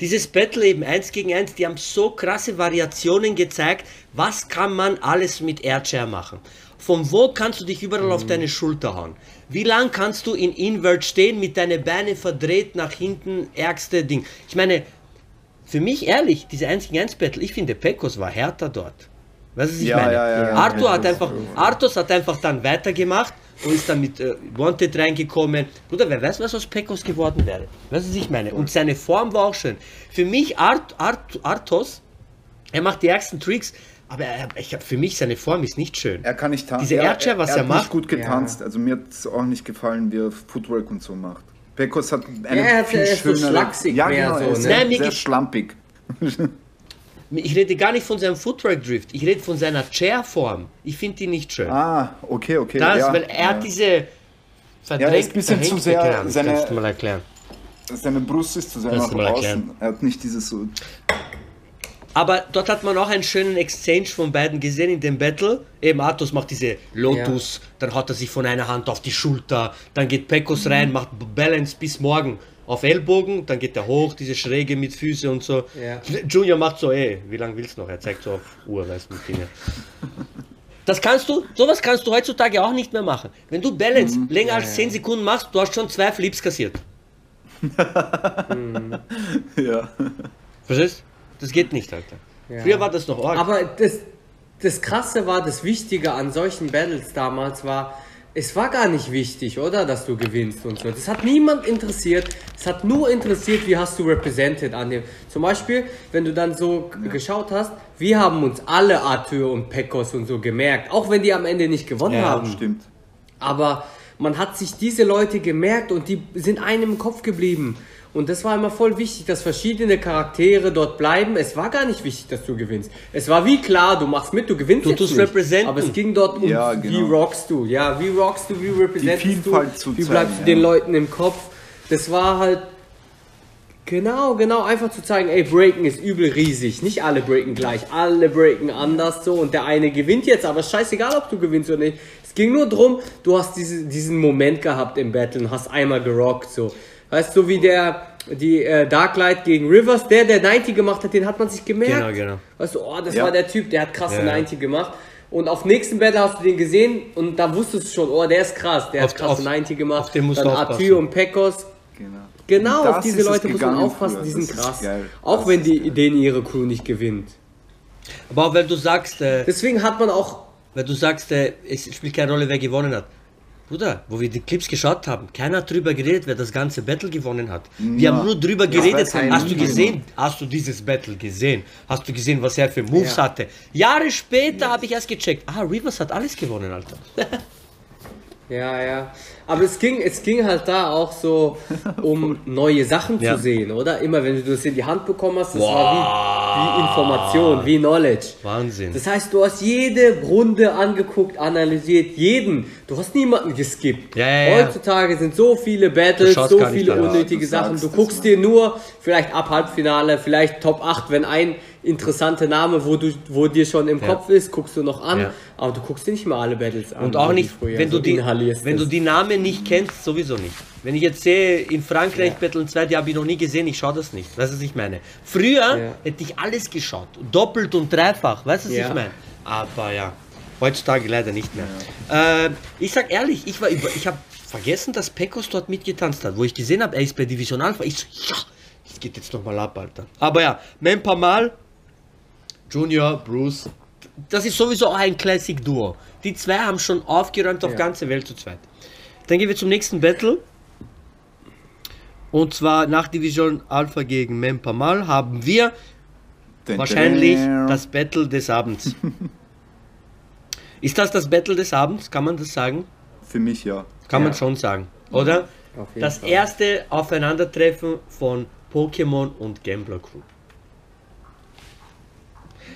Dieses Battle eben eins gegen eins, die haben so krasse Variationen gezeigt, was kann man alles mit Airchair machen. Von wo kannst du dich überall auf deine Schulter hauen? Wie lang kannst du in Invert stehen mit deinen Beinen verdreht nach hinten, ärgste Ding. Ich meine, für mich ehrlich, diese 1 gegen 1 Battle, ich finde Pekos war härter dort. Weißt du, was ich Ja, meine? ja, ja. Arthur, Ja, hat einfach, Arthur hat einfach dann weitergemacht und ist dann mit äh, Wanted reingekommen. Bruder, wer weiß, was aus Pekos geworden wäre. Weißt du, was ich meine? Und seine Form war auch schön. Für mich, Art, Art, Arthos, er macht die ärgsten Tricks, aber er, ich hab, für mich, seine Form ist nicht schön. Er kann nicht tanzen. Diese Airchair, was er, er hat macht. nicht gut getanzt. Also mir hat es auch nicht gefallen, wie er Footwork und so macht. Pekos hat eine Ja, er hat- viel er ist so schönere... schlaksig ja, mehr genau, so, er ist ne? sehr, Nein, sehr schlampig. Ich rede gar nicht von seinem Footwork Drift, ich rede von seiner Chair-Form. Ich finde die nicht schön. Ah, okay, okay. das, ja, weil er ja. hat diese verdrängt, Ja, er ist ein bisschen zu sehr Ahnung, seine- kannst du mal erklären. Seine Brust ist zu sehr nach außen. erklären. Er hat nicht dieses so... Aber dort hat man auch einen schönen Exchange von beiden gesehen in dem Battle. Eben Athos macht diese Lotus, dann haut er sich von einer Hand auf die Schulter, dann geht Pekos rein, macht Balance bis morgen auf Ellbogen, dann geht er hoch, diese Schräge mit Füße und so. Ja. Junior macht so, ey, wie lange willst du noch? Er zeigt so auf Uhr, weißt du, mit Finger. Das kannst du, sowas kannst du heutzutage auch nicht mehr machen. Wenn du Balance länger als 10 Sekunden machst, du hast schon zwei Flips kassiert. Ja. Verstehst? Das geht nicht, Alter. Früher war das noch arg. Aber das, das Krasse war, das Wichtige an solchen Battles damals war, es war gar nicht wichtig, oder, dass du gewinnst und so. Das hat niemand interessiert. Es hat nur interessiert, wie hast du represented an dem. Zum Beispiel, wenn du dann so g- geschaut hast, wir haben uns alle Arthur und Pekos und so gemerkt, auch wenn die am Ende nicht gewonnen Ja, haben. Stimmt. Aber man hat sich diese Leute gemerkt und die sind einem im Kopf geblieben. Und das war immer voll wichtig, dass verschiedene Charaktere dort bleiben. Es war gar nicht wichtig, dass du gewinnst. Es war wie klar, du machst mit, du gewinnst Du jetzt tust nicht. representen. Aber es ging dort um, Ja, wie genau. rockst du. Ja, wie rockst du, wie representest Vielfalt du, zu wie zeigen, bleibst du ja. den Leuten im Kopf. Das war halt Genau, genau, einfach zu zeigen, ey, Breaken ist übel riesig. Nicht alle breaken gleich, alle breaken anders so und der eine gewinnt jetzt, aber scheißegal, ob du gewinnst oder nicht. Es ging nur drum, du hast diese, diesen Moment gehabt im Battle und hast einmal gerockt, so. Weißt du, so wie der, die äh, Darklight gegen Rivers, der, der 90 gemacht hat, den hat man sich gemerkt. Genau, genau. Weißt du, oh, das Ja. war der Typ, der hat krasse Ja. 90 gemacht. Und auf nächsten Battle hast du den gesehen und da wusstest du schon, oh, der ist krass, der Auf- hat krasse auf- 90 gemacht. auf den musst Dann du aufpassen. Arthur und Pekos, Genau. Genau, Und auf diese Leute muss man aufpassen, früher. die sind krass. geil. Auch Das wenn die, geil. denen ihre Crew nicht gewinnt. Aber auch wenn du sagst, äh, Deswegen hat man auch weil du sagst, äh, es spielt keine Rolle, wer gewonnen hat. Bruder, wo wir die Clips geschaut haben, keiner hat drüber geredet, wer das ganze Battle gewonnen hat. Wir Ja. haben nur drüber Ja, geredet. Hast du gesehen? Hast du dieses Battle gesehen? Hast du gesehen, was er für Moves Ja. hatte? Jahre später habe ich erst gecheckt. Ah, Rivers hat alles gewonnen, Alter. Ja, ja. Aber es ging, es ging halt da auch so um neue Sachen Ja. zu sehen, oder? Immer wenn du das in die Hand bekommen hast, das war wie, wie Information, wie Knowledge. Wahnsinn. Das heißt, du hast jede Runde angeguckt, analysiert, jeden. Du hast niemanden geskippt. Ja, ja, ja. Heutzutage sind so viele Battles, so viele unnötige Sachen. Du guckst dir nur vielleicht ab Halbfinale, vielleicht Top 8, wenn ein interessanter Name, wo du, wo dir schon im Kopf ist, guckst du noch an. Ja. Aber du guckst dir nicht mal alle Battles an. Und auch so nicht, wenn, So du die, inhalierst wenn du die Namen nicht kennst, sowieso nicht. Wenn ich jetzt sehe, in Frankreich Ja. Battle 2, die habe ich noch nie gesehen, ich schaue das nicht. Weißt du, was ich meine? Früher Ja. hätte ich alles geschaut. Doppelt und dreifach. Weißt du, was Ja. ich meine? Aber ja, heutzutage leider nicht mehr. Äh, ich sag ehrlich, ich war über, ich habe vergessen, dass Pecos dort mitgetanzt hat. Wo ich gesehen habe, er ist bei Division Alpha. Ich so, ja, das geht jetzt nochmal ab, Alter. Aber ja, Mempamal, Junior, Bruce. Das ist sowieso auch ein Classic-Duo. Die zwei haben schon aufgeräumt auf Ja. ganze Welt zu zweit. Dann gehen wir zum nächsten Battle. Und zwar nach Division Alpha gegen Mempamal haben wir Dun, wahrscheinlich dun. das Battle des Abends. ist das das Battle des Abends? Kann man das sagen? Für mich ja. Kann man Ja. schon sagen, oder? Auf jeden Das Fall. erste Aufeinandertreffen von Pokémon und Gambler Crew.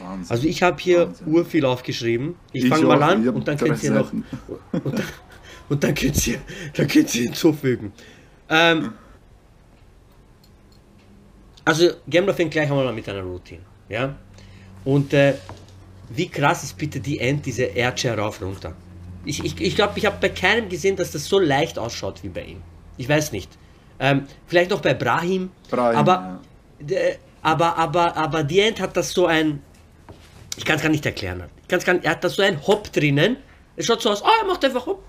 Wahnsinn. Also ich habe hier Wahnsinn. urviel aufgeschrieben. Ich, Ich fange mal an und dann könnt ihr noch und dann, und dann könnt ihr dann könnt ihr hinzufügen. Ähm, also Gambler fängt gleich einmal an mit einer Routine, ja? Und äh, wie krass ist bitte die End, diese Erdschere rauf runter? Ich glaube, ich, ich, glaub, ich habe bei keinem gesehen, dass das so leicht ausschaut wie bei ihm. Ich weiß nicht. Ähm, vielleicht noch bei Brahim, Brahim, aber, äh, aber, aber, aber die End hat das so ein, ich kann es gar nicht erklären. Ich kann's gar nicht, er hat da so ein Hopp drinnen. Es schaut so aus, ah, er macht einfach Hopp.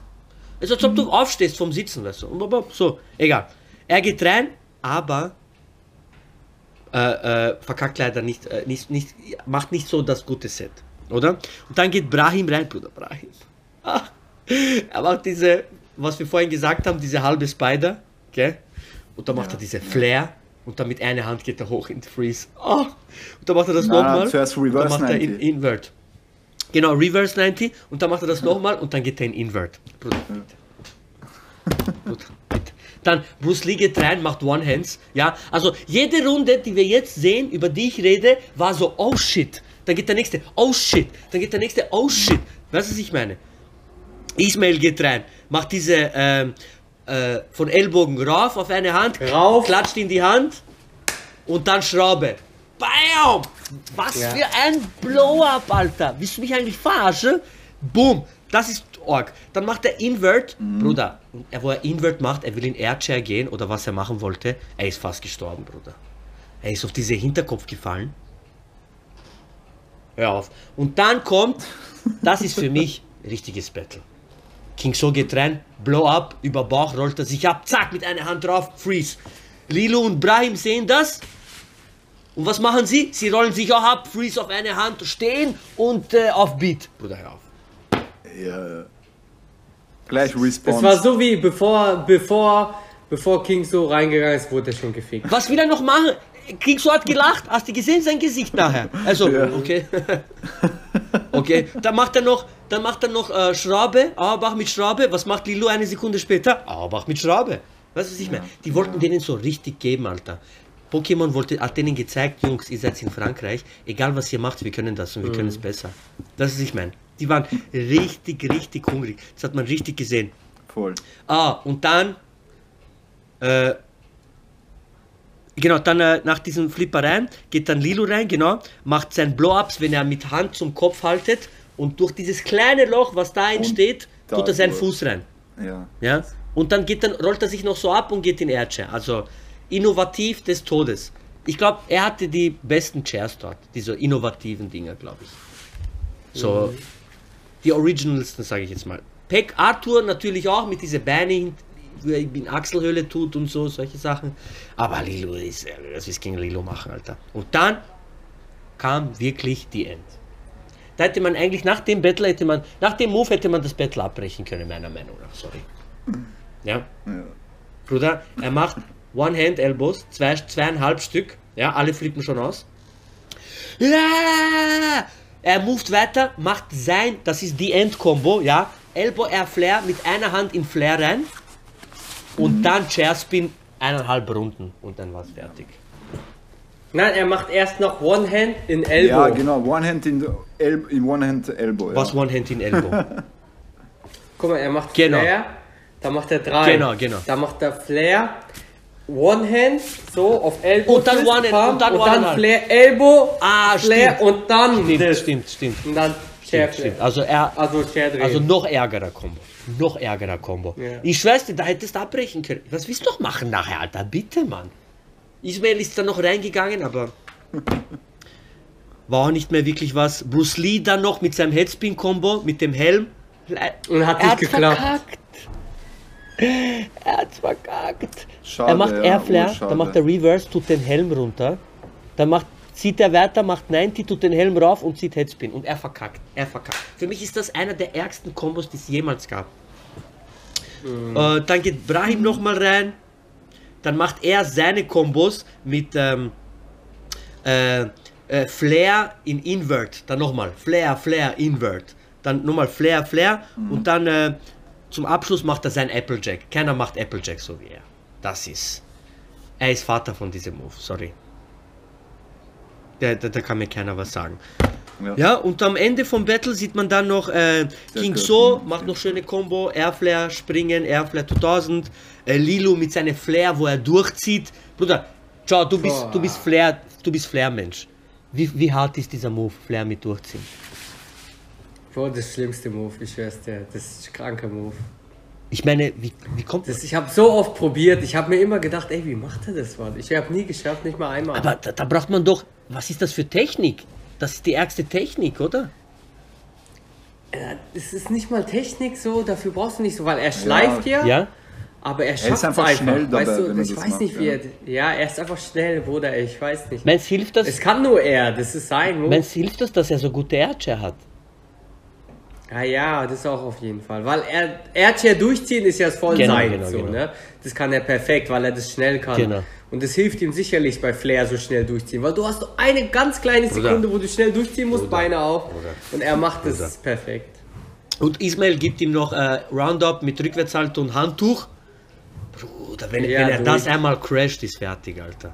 Es ist, als ob du aufstehst vom Sitzen, weißt du. Und So, egal. Er geht rein, aber äh, äh, verkackt leider nicht, äh, nicht, nicht, macht nicht so das gute Set, oder? Und dann geht Brahim rein, Bruder Brahim. Ah, er macht diese, was wir vorhin gesagt haben, diese halbe Spider, gell? Und dann macht er diese Flair und dann mit einer Hand geht er hoch in die Freeze. Ah, und dann macht er das nochmal. zuerst und dann macht er in, 90. Invert. Genau, Reverse 90 und dann macht er das nochmal und dann geht er in Invert. Bruder, bitte. Bruder, bitte. Dann Bruce Lee geht rein, macht One Hands. Ja, also jede Runde, die wir jetzt sehen, über die ich rede, war so, oh shit. Dann geht der nächste, oh shit. Dann geht der nächste, oh shit. Weißt du, was ich meine? Ismail geht rein, macht diese ähm, äh, von Ellbogen rauf auf eine Hand, Rauf. klatscht in die Hand und dann Schraube. Bam! Was Ja. für ein Blow-up, Alter. Willst du mich eigentlich verarschen? Boom! Das ist Org. Dann macht er Invert. Bruder, er, wo er Invert macht, er will in Airchair gehen oder was er machen wollte. Er ist fast gestorben, Bruder. Er ist auf diese Hinterkopf gefallen. Hör auf. Und dann kommt, das ist für mich richtiges Battle. King So geht rein, Blow up, über Bauch rollt er sich ab, zack, mit einer Hand drauf, Freeze. Lilo und Brahim sehen das. Und was machen sie? Sie rollen sich auch ab, Freeze auf eine Hand, stehen und äh, auf Beat. Bruder, hör auf. Ja. Gleich Es Response. war so wie bevor, bevor, bevor King so reingegangen ist, wurde er schon gefickt. Was will er noch machen? King So hat gelacht. Hast du gesehen sein Gesicht nachher? Also, okay. okay, dann macht er noch, dann macht er noch äh, Schraube, Auerbach mit Schraube. Was macht Lilo eine Sekunde später? Auerbach mit Schraube. Weißt du, was ich meine? Die wollten denen so richtig geben, Alter. Pokémon wollte, hat denen gezeigt, Jungs, ihr seid in Frankreich, egal was ihr macht, wir können das und wir können es besser. Das ist, ich meine. Die waren richtig, richtig hungrig. Das hat man richtig gesehen. Voll. Ah, und dann, äh, genau, dann äh, nach diesen Flippereien geht dann Lilo rein, genau, macht sein Blow-Ups, wenn er mit Hand zum Kopf haltet und durch dieses kleine Loch, was da entsteht, da tut er seinen durch. Fuß rein. Ja. Ja? Und dann geht dann, rollt er sich noch so ab und geht in Airchair. Also innovativ des Todes. Ich glaube, er hatte die besten Chairs dort, diese innovativen Dinger, glaube ich. So, die originalsten, sage ich jetzt mal. Peck Arthur natürlich auch mit dieser Beine, in Achselhöhle tut und so, solche Sachen. Aber Lilo ist, äh, was ist gegen Lilo machen, Alter. Und dann kam wirklich die End. da hätte man eigentlich nach dem Battle hätte man, nach dem Move hätte man das Battle abbrechen können, meiner Meinung nach. Sorry. Ja. Ja. Bruder, er macht One-Hand-Elbows, zwei, zweieinhalb Stück. Ja, alle flippen schon aus. Ja! Er moved weiter, macht sein, das ist die End-Combo, ja. Elbow Air Flair mit einer Hand in Flair rein. Und dann Chair Spin eineinhalb Runden und dann war's fertig. Nein, er macht erst noch One Hand in Elbow. Ja, genau. One Hand in, El in One Hand Elbow. Was ja. One-Hand in Elbow? Guck mal, er macht Genau. Flair, dann macht er drei. Genau, genau. Dann macht er Flair, One Hand, so auf Elbow. Und dann One Hand, Palm, und dann und One dann Hand. Flair, Elbow, Ah, Flair stimmt. und dann Stimmt, das. stimmt, stimmt. Und dann stimmt, stimmt. Also er, Also. Also noch ärgerer Combo. Noch ärgerer Combo. Ja. Ich schwör's dir, da hättest du abbrechen können. Was willst du noch machen nachher, Alter? Bitte, Mann. Ismail ist dann noch reingegangen, aber war auch nicht mehr wirklich was. Bruce Lee dann noch mit seinem Headspin-Combo, mit dem Helm. Und hat er nicht geklappt. verkackt. Er hat's verkackt. Schade, er macht ja, Airflare, dann macht er Reverse, tut den Helm runter. Dann macht, zieht er weiter, macht 90, tut den Helm rauf und zieht Headspin. Und er verkackt. Er verkackt. Für mich ist das einer der ärgsten Kombos, die es jemals gab. Äh, dann geht Brahim nochmal rein. Dann macht er seine Kombos mit ähm, äh, äh, Flair in Invert. Dann nochmal Flair, Flair, Invert. Dann nochmal Flair, Flair. Und dann äh, zum Abschluss macht er sein Applejack. Keiner macht Applejack so wie er. Das ist. Er ist Vater von diesem Move, sorry. Da, da, da kann mir keiner was sagen. Ja. Ja, und am Ende vom Battle sieht man dann noch äh, King So, macht noch schöne Combo, Airflare, Springen, Airflare 2000, äh, Lilo mit seinem Flair, wo er durchzieht. Bruder, ciao, du bist, Boah. du bist Flair, du bist Flair-Mensch. Wie, wie hart ist dieser Move, Flair mit durchziehen? Boah, das schlimmste Move, ich schwör's dir. Das ist ein kranker Move. Ich meine, wie, wie kommt Das, ich habe so oft probiert, ich habe mir immer gedacht, ey, wie macht er das, Mann? Ich habe nie geschafft, nicht mal einmal. Aber da, da braucht man doch, was ist das für Technik? Das ist die ärgste Technik, oder? Äh, Es ist nicht mal Technik so, dafür brauchst du nicht so, weil er schleift ja, Ja? aber er schafft einfach einfach. schnell dabei, weißt du, wenn er ich das weiß macht, nicht, wie ja. er. Ja, er ist einfach schnell, Bruder, ich weiß nicht. Meinst hilft das? Es kann nur er, das ist sein. Meinst hilft das, dass er so gute Airchair hat? Ja, ja, das auch auf jeden Fall. Weil er Airchair durchziehen ist ja voll Genau, sein. genau, so, genau. Ne? Das kann er perfekt, weil er das schnell kann. Genau. Und das hilft ihm sicherlich bei Flair so schnell durchziehen. Weil du hast eine ganz kleine Bruder. Sekunde, wo du schnell durchziehen musst, Bruder. Beine auf. Bruder. Und er macht das Bruder. perfekt. Und Ismail gibt ihm noch äh, Roundup mit Rückwärtshalter und Handtuch. Bruder, wenn, Ja, wenn er das einmal crasht, ist fertig, Alter.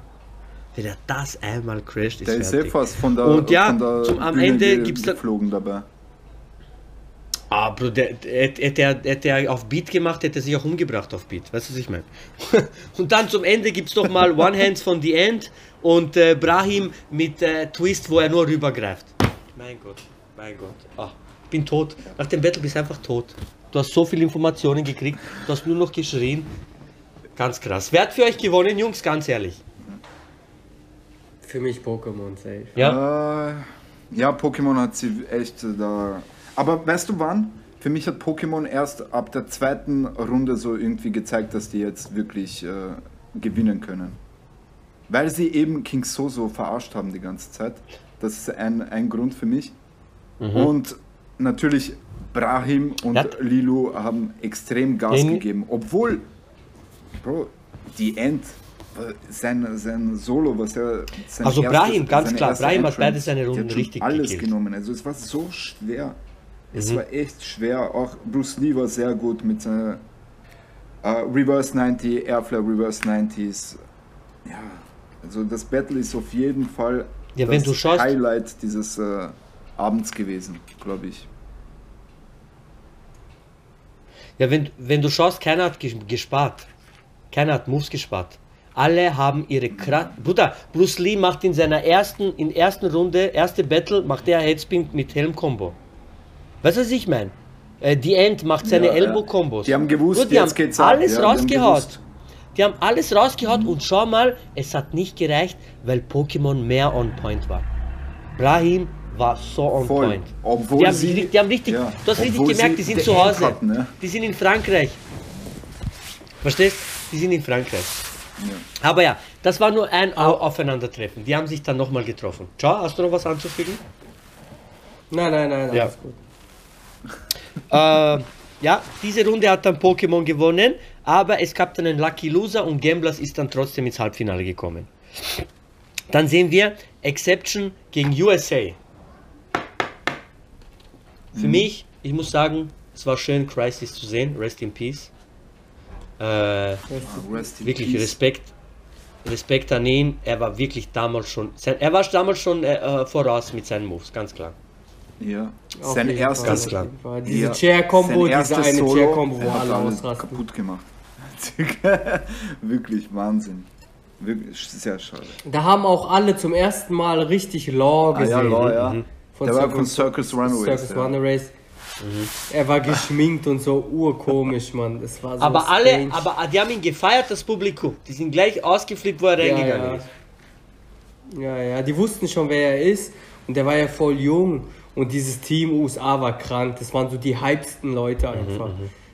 Wenn er das einmal crasht, ist Der ist eh fertig. fast von der, Und ja, von der zum, am Ende dann... geflogen dabei. Ah, Bro, der, der, hätte, er, hätte er auf Beat gemacht, hätte er sich auch umgebracht auf Beat. Weißt du, was ich meine? und dann zum Ende gibt es nochmal One Hands von The End und äh, Brahim mit äh, Twist, wo er nur rübergreift. Mein Gott, mein Gott. Ah, ich bin tot. Nach dem Battle bist du einfach tot. Du hast so viele Informationen gekriegt, du hast nur noch geschrien. Ganz krass. Wer hat für euch gewonnen, Jungs? Ganz ehrlich. Für mich Pokémon safe. Ja? Äh, ja, Pokémon hat sie echt äh, da. Aber weißt du wann? Für mich hat Pokémon erst ab der zweiten Runde so irgendwie gezeigt, dass die jetzt wirklich äh, gewinnen können. Weil sie eben King So so verarscht haben die ganze Zeit. Das ist ein, ein Grund für mich. Und natürlich Brahim und Ja. Lilu haben extrem Gas Den- gegeben. Obwohl, Bro, die End, sein, sein Solo, was er. Also Brahim, ganz klar, erste Brahim hat beide seine Runden richtig alles gekillt. genommen. Also es war so schwer. Es Mhm. war echt schwer. Auch Bruce Lee war sehr gut mit seiner äh, Reverse 90, Airflare Reverse 90s. Ja, also das Battle ist auf jeden Fall Ja, das schaust- Highlight dieses äh, Abends gewesen, glaube ich. Ja, wenn, wenn du schaust, keiner hat ges- gespart. Keiner hat Moves gespart. Alle haben ihre Kraft. Bruder, Bruce Lee macht in seiner ersten, in ersten Runde, erste Battle, macht er Headspin mit Helm-Combo. Weißt du, was ich meine? Äh, die End macht seine Ja. Elbow-Kombos. Die haben gewusst, Bruder, die jetzt haben geht's ab. alles Ja, die haben rausgehaut. Die haben alles rausgehaut und schau mal, es hat nicht gereicht, weil Pokémon mehr on point war. Brahim war so on Voll. point. Obwohl die, haben, sie- die, die haben richtig, ja, du hast richtig gemerkt, die sind zu Hause. hatten, ne? Die sind in Frankreich. Verstehst? Die sind in Frankreich. Ja. Aber ja, das war nur ein Au Aufeinandertreffen. Die haben sich dann nochmal getroffen. Ciao, hast du noch was anzufügen? Nein, nein, nein, Ja. alles gut. Äh, ja, diese Runde hat dann Pokémon gewonnen, aber es gab dann einen Lucky Loser und Gamblers ist dann trotzdem ins Halbfinale gekommen. Dann sehen wir Exception gegen USA. Für mich, ich muss sagen, es war schön, Crisis zu sehen. Rest in Peace. Äh, rest in wirklich peace. Respekt. Respekt an ihn. Er war wirklich damals schon. Er war damals schon äh, äh, voraus mit seinen Moves, ganz klar. Ja. Auf Sein. Fall, Ganz klar. Diese Ja, Chair-Combo, diese eine Chair-Combo, wo alle alles ausrasten. kaputt gemacht. Wirklich Wahnsinn. Wirklich sehr schade. Da haben auch alle zum ersten Mal richtig Law Ah, gesehen. ja, Law, ja. Von Der war von Circus- Circus Runaways. Circus ja. Runaways. Er war geschminkt und so urkomisch, Mann. Das war so Aber alle, strange. aber die haben ihn gefeiert, das Publikum. Die sind gleich ausgeflippt, wo er ja, reingegangen ja. ist. ja, ja, die wussten schon, wer er ist. Und der war ja voll jung. Und dieses Team USA war krank. Das waren so die hypesten Leute Mhm, einfach.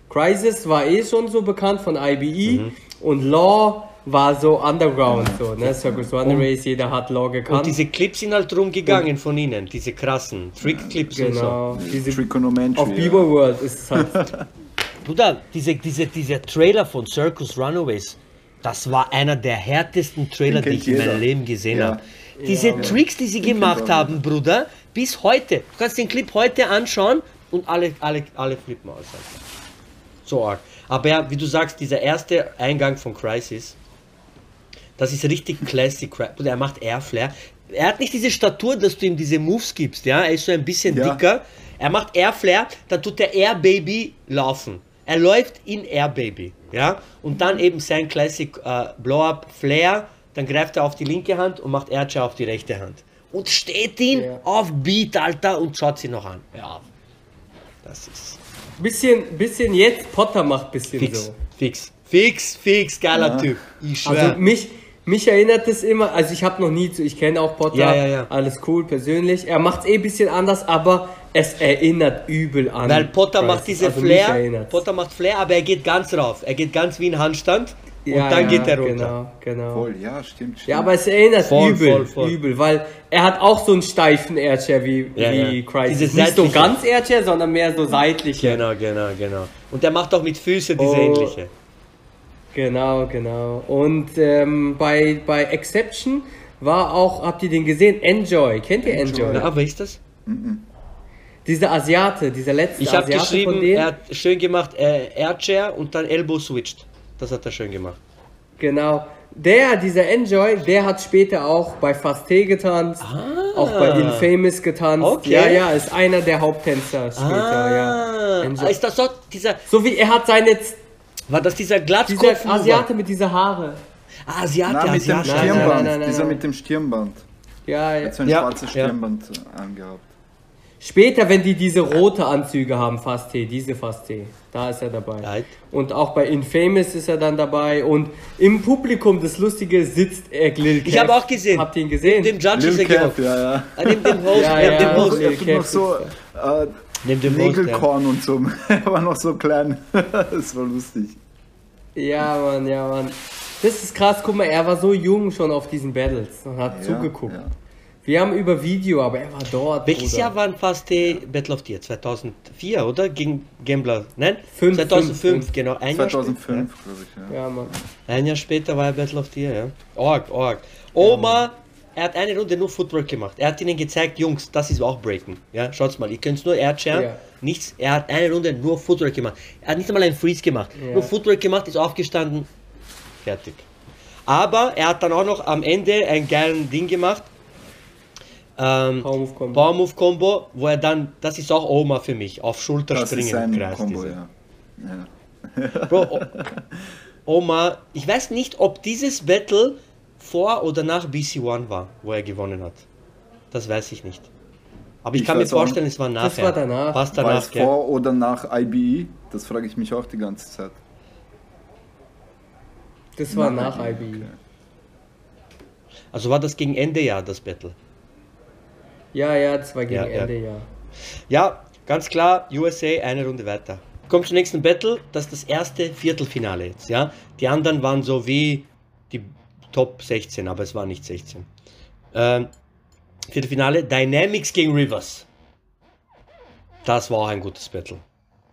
Crisis war eh schon so bekannt von IBE. Mhm. Und Law war so underground, so, ne? Circus Runaways, jeder hat Law Und gekannt. diese Clips sind halt rumgegangen von ihnen, diese krassen Trick-Clips und so. genau. Diese, Trigonometry. auf ja. Bieber World ist es halt. Bruder, diese, diese, dieser Trailer von Circus Runaways, das war einer der härtesten Trailer, die ich in meinem. Leben gesehen Ja. habe. Diese Tricks, die sie gemacht haben, Bruder, bis heute. Du kannst den Clip heute anschauen und alle, alle, alle flippen aus. So arg. Aber ja, wie du sagst, dieser erste Eingang von Crisis, das ist richtig classic. Er macht Airflare. Er hat nicht diese Statur, dass du ihm diese Moves gibst, ja. Er ist so ein bisschen Ja. dicker. Er macht Airflare, dann tut der Air Baby laufen. Er läuft in Air Baby, ja. Und dann eben sein Classic äh, Blow-Up Flare. Dann greift er auf die linke Hand und macht Airchair auf die rechte Hand. Und steht ihn Ja. auf Beat, Alter, und schaut sie noch an. Ja. Das ist Bisschen, bisschen jetzt, Potter macht bisschen fix. so. Fix. Fix, fix, geiler Ja. Typ. Ich schwör. Also mich, mich erinnert es immer, also ich habe noch nie zu, ich kenne auch Potter, Ja, ja, ja. alles cool persönlich. Er macht es eh ein bisschen anders, aber es erinnert übel an. Weil Potter macht Crisis. diese Also Flair. Potter macht Flair, aber er geht ganz rauf. Er geht ganz wie ein Handstand und Ja, dann ja, geht er runter. Genau, genau. Voll, ja, stimmt, stimmt. Ja, aber es erinnert Voll, übel, voll, voll. übel, weil er hat auch so einen steifen Airchair wie, Ja, wie ja. Crisis. Diese Nicht so ganz Airchair, sondern mehr so seitliche. Genau, genau, genau. Und er macht auch mit Füßen diese Oh. ähnliche. Genau, genau. Und ähm, bei, bei Exception war auch, habt ihr den gesehen? Enjoy. Kennt ihr Enjoy? Na, wer ist das? Dieser Asiate, dieser letzte Ich habe Asiate von geschrieben, denen. er hat schön gemacht, äh, Airchair und dann Elbow switched. Das hat er schön gemacht. Genau. Der, dieser Enjoy, der hat später auch bei Fast T getanzt, auch bei Infamous getanzt. Ah. Okay. Ja, ja, ist einer der Haupttänzer später, ja. Ah, Enjoy. ist das so dieser, So wie er hat seine, war das dieser dieser Glatzkopf? Asiate mit dieser Haare. Ah, Asiate, Na, mit dem Asiate. Nein, nein, Stirnband. nein, nein, Dieser nein. mit dem Stirnband. Ja, ja. Hat so ein Ja, schwarzes ja. Stirnband angehabt. Später, wenn die diese rote Anzüge haben, Fast T, diese Fast T, da ist er dabei. Right. Und auch bei Infamous ist er dann dabei. Und im Publikum, das Lustige, sitzt er Lil Ich habe auch gesehen. Habt ihr ihn gesehen? Dem Judge ist Lil er Cap, gehockt. ja, ja. Ah, Neben dem Host, Ja, ja. dem Er Host. er tut Cap noch so äh, Neben dem Host, ja. Nägelkorn und so. Er war noch so klein. das war lustig. Ja, Mann, ja, Mann. Das ist krass, guck mal, er war so jung schon auf diesen Battles und hat Ja, zugeguckt. ja. Wir haben über Video, aber er war dort. Welches Bruder. Jahr waren fast die Battle of the Year? 2004, oder? Gegen Gambler? Nein? Fünf, 2005, fünf, genau. Ein Jahr 2005, glaube ich. Ja. Ja, Mann. später. Ein Jahr später war er Battle of the Year, ja. Org, org. Oma, er hat eine Runde nur Footwork gemacht. Er hat ihnen gezeigt, Jungs, das ist auch Breaken. Ja, schaut's mal, ihr könnt nur Airchair, Ja. nichts. Er hat eine Runde nur Footwork gemacht. Er hat nicht einmal einen Freeze gemacht. Ja. Nur Footwork gemacht, ist aufgestanden, fertig. Aber er hat dann auch noch am Ende ein geilen Ding gemacht. Ähm, Power Move Combo. Wo er dann, das ist auch Oma für mich, auf Schulter Das ist springen sein Kreis, Combo, diese. ja. ja. Bro, Oma, ich weiß nicht, ob dieses Battle vor oder nach BC1 war, wo er gewonnen hat. Das weiß ich nicht. Aber ich, Ich kann mir vorstellen, es war nachher. war danach. Was War danach, es gell? vor oder nach IBE? Das frage ich mich auch die ganze Zeit. Das war nach IB. okay. Also war das gegen Ende ja, das Battle. Ja, ja, das war gegen Ja, ja. Ende, ja. Ja, ganz klar, USA eine Runde weiter. Kommt zum nächsten Battle, das ist das erste Viertelfinale jetzt, ja. Die anderen waren so wie die Top 16, aber es war nicht 16. Ähm, Viertelfinale, Dynamics gegen Rivers. Das war auch ein gutes Battle.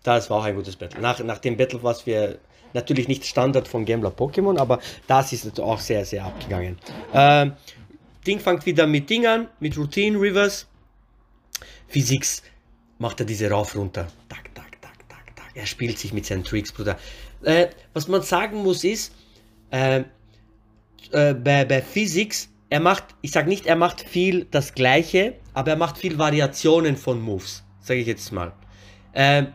Das war auch ein gutes Battle. Nach, nach dem Battle, was wir natürlich nicht Standard von Gambler Pokémon, aber das ist auch sehr, sehr abgegangen. Ähm, Ding fängt wieder mit Ding an, mit Routine Rivers. Physics macht er diese rauf runter. Tak, tak, tak, tak, tak. Er spielt sich mit seinen Tricks, Bruder. Äh, was man sagen muss ist, äh, äh, bei, bei Physics, er macht, ich sag nicht, er macht viel das Gleiche, aber er macht viel Variationen von Moves, sage ich jetzt mal. Äh,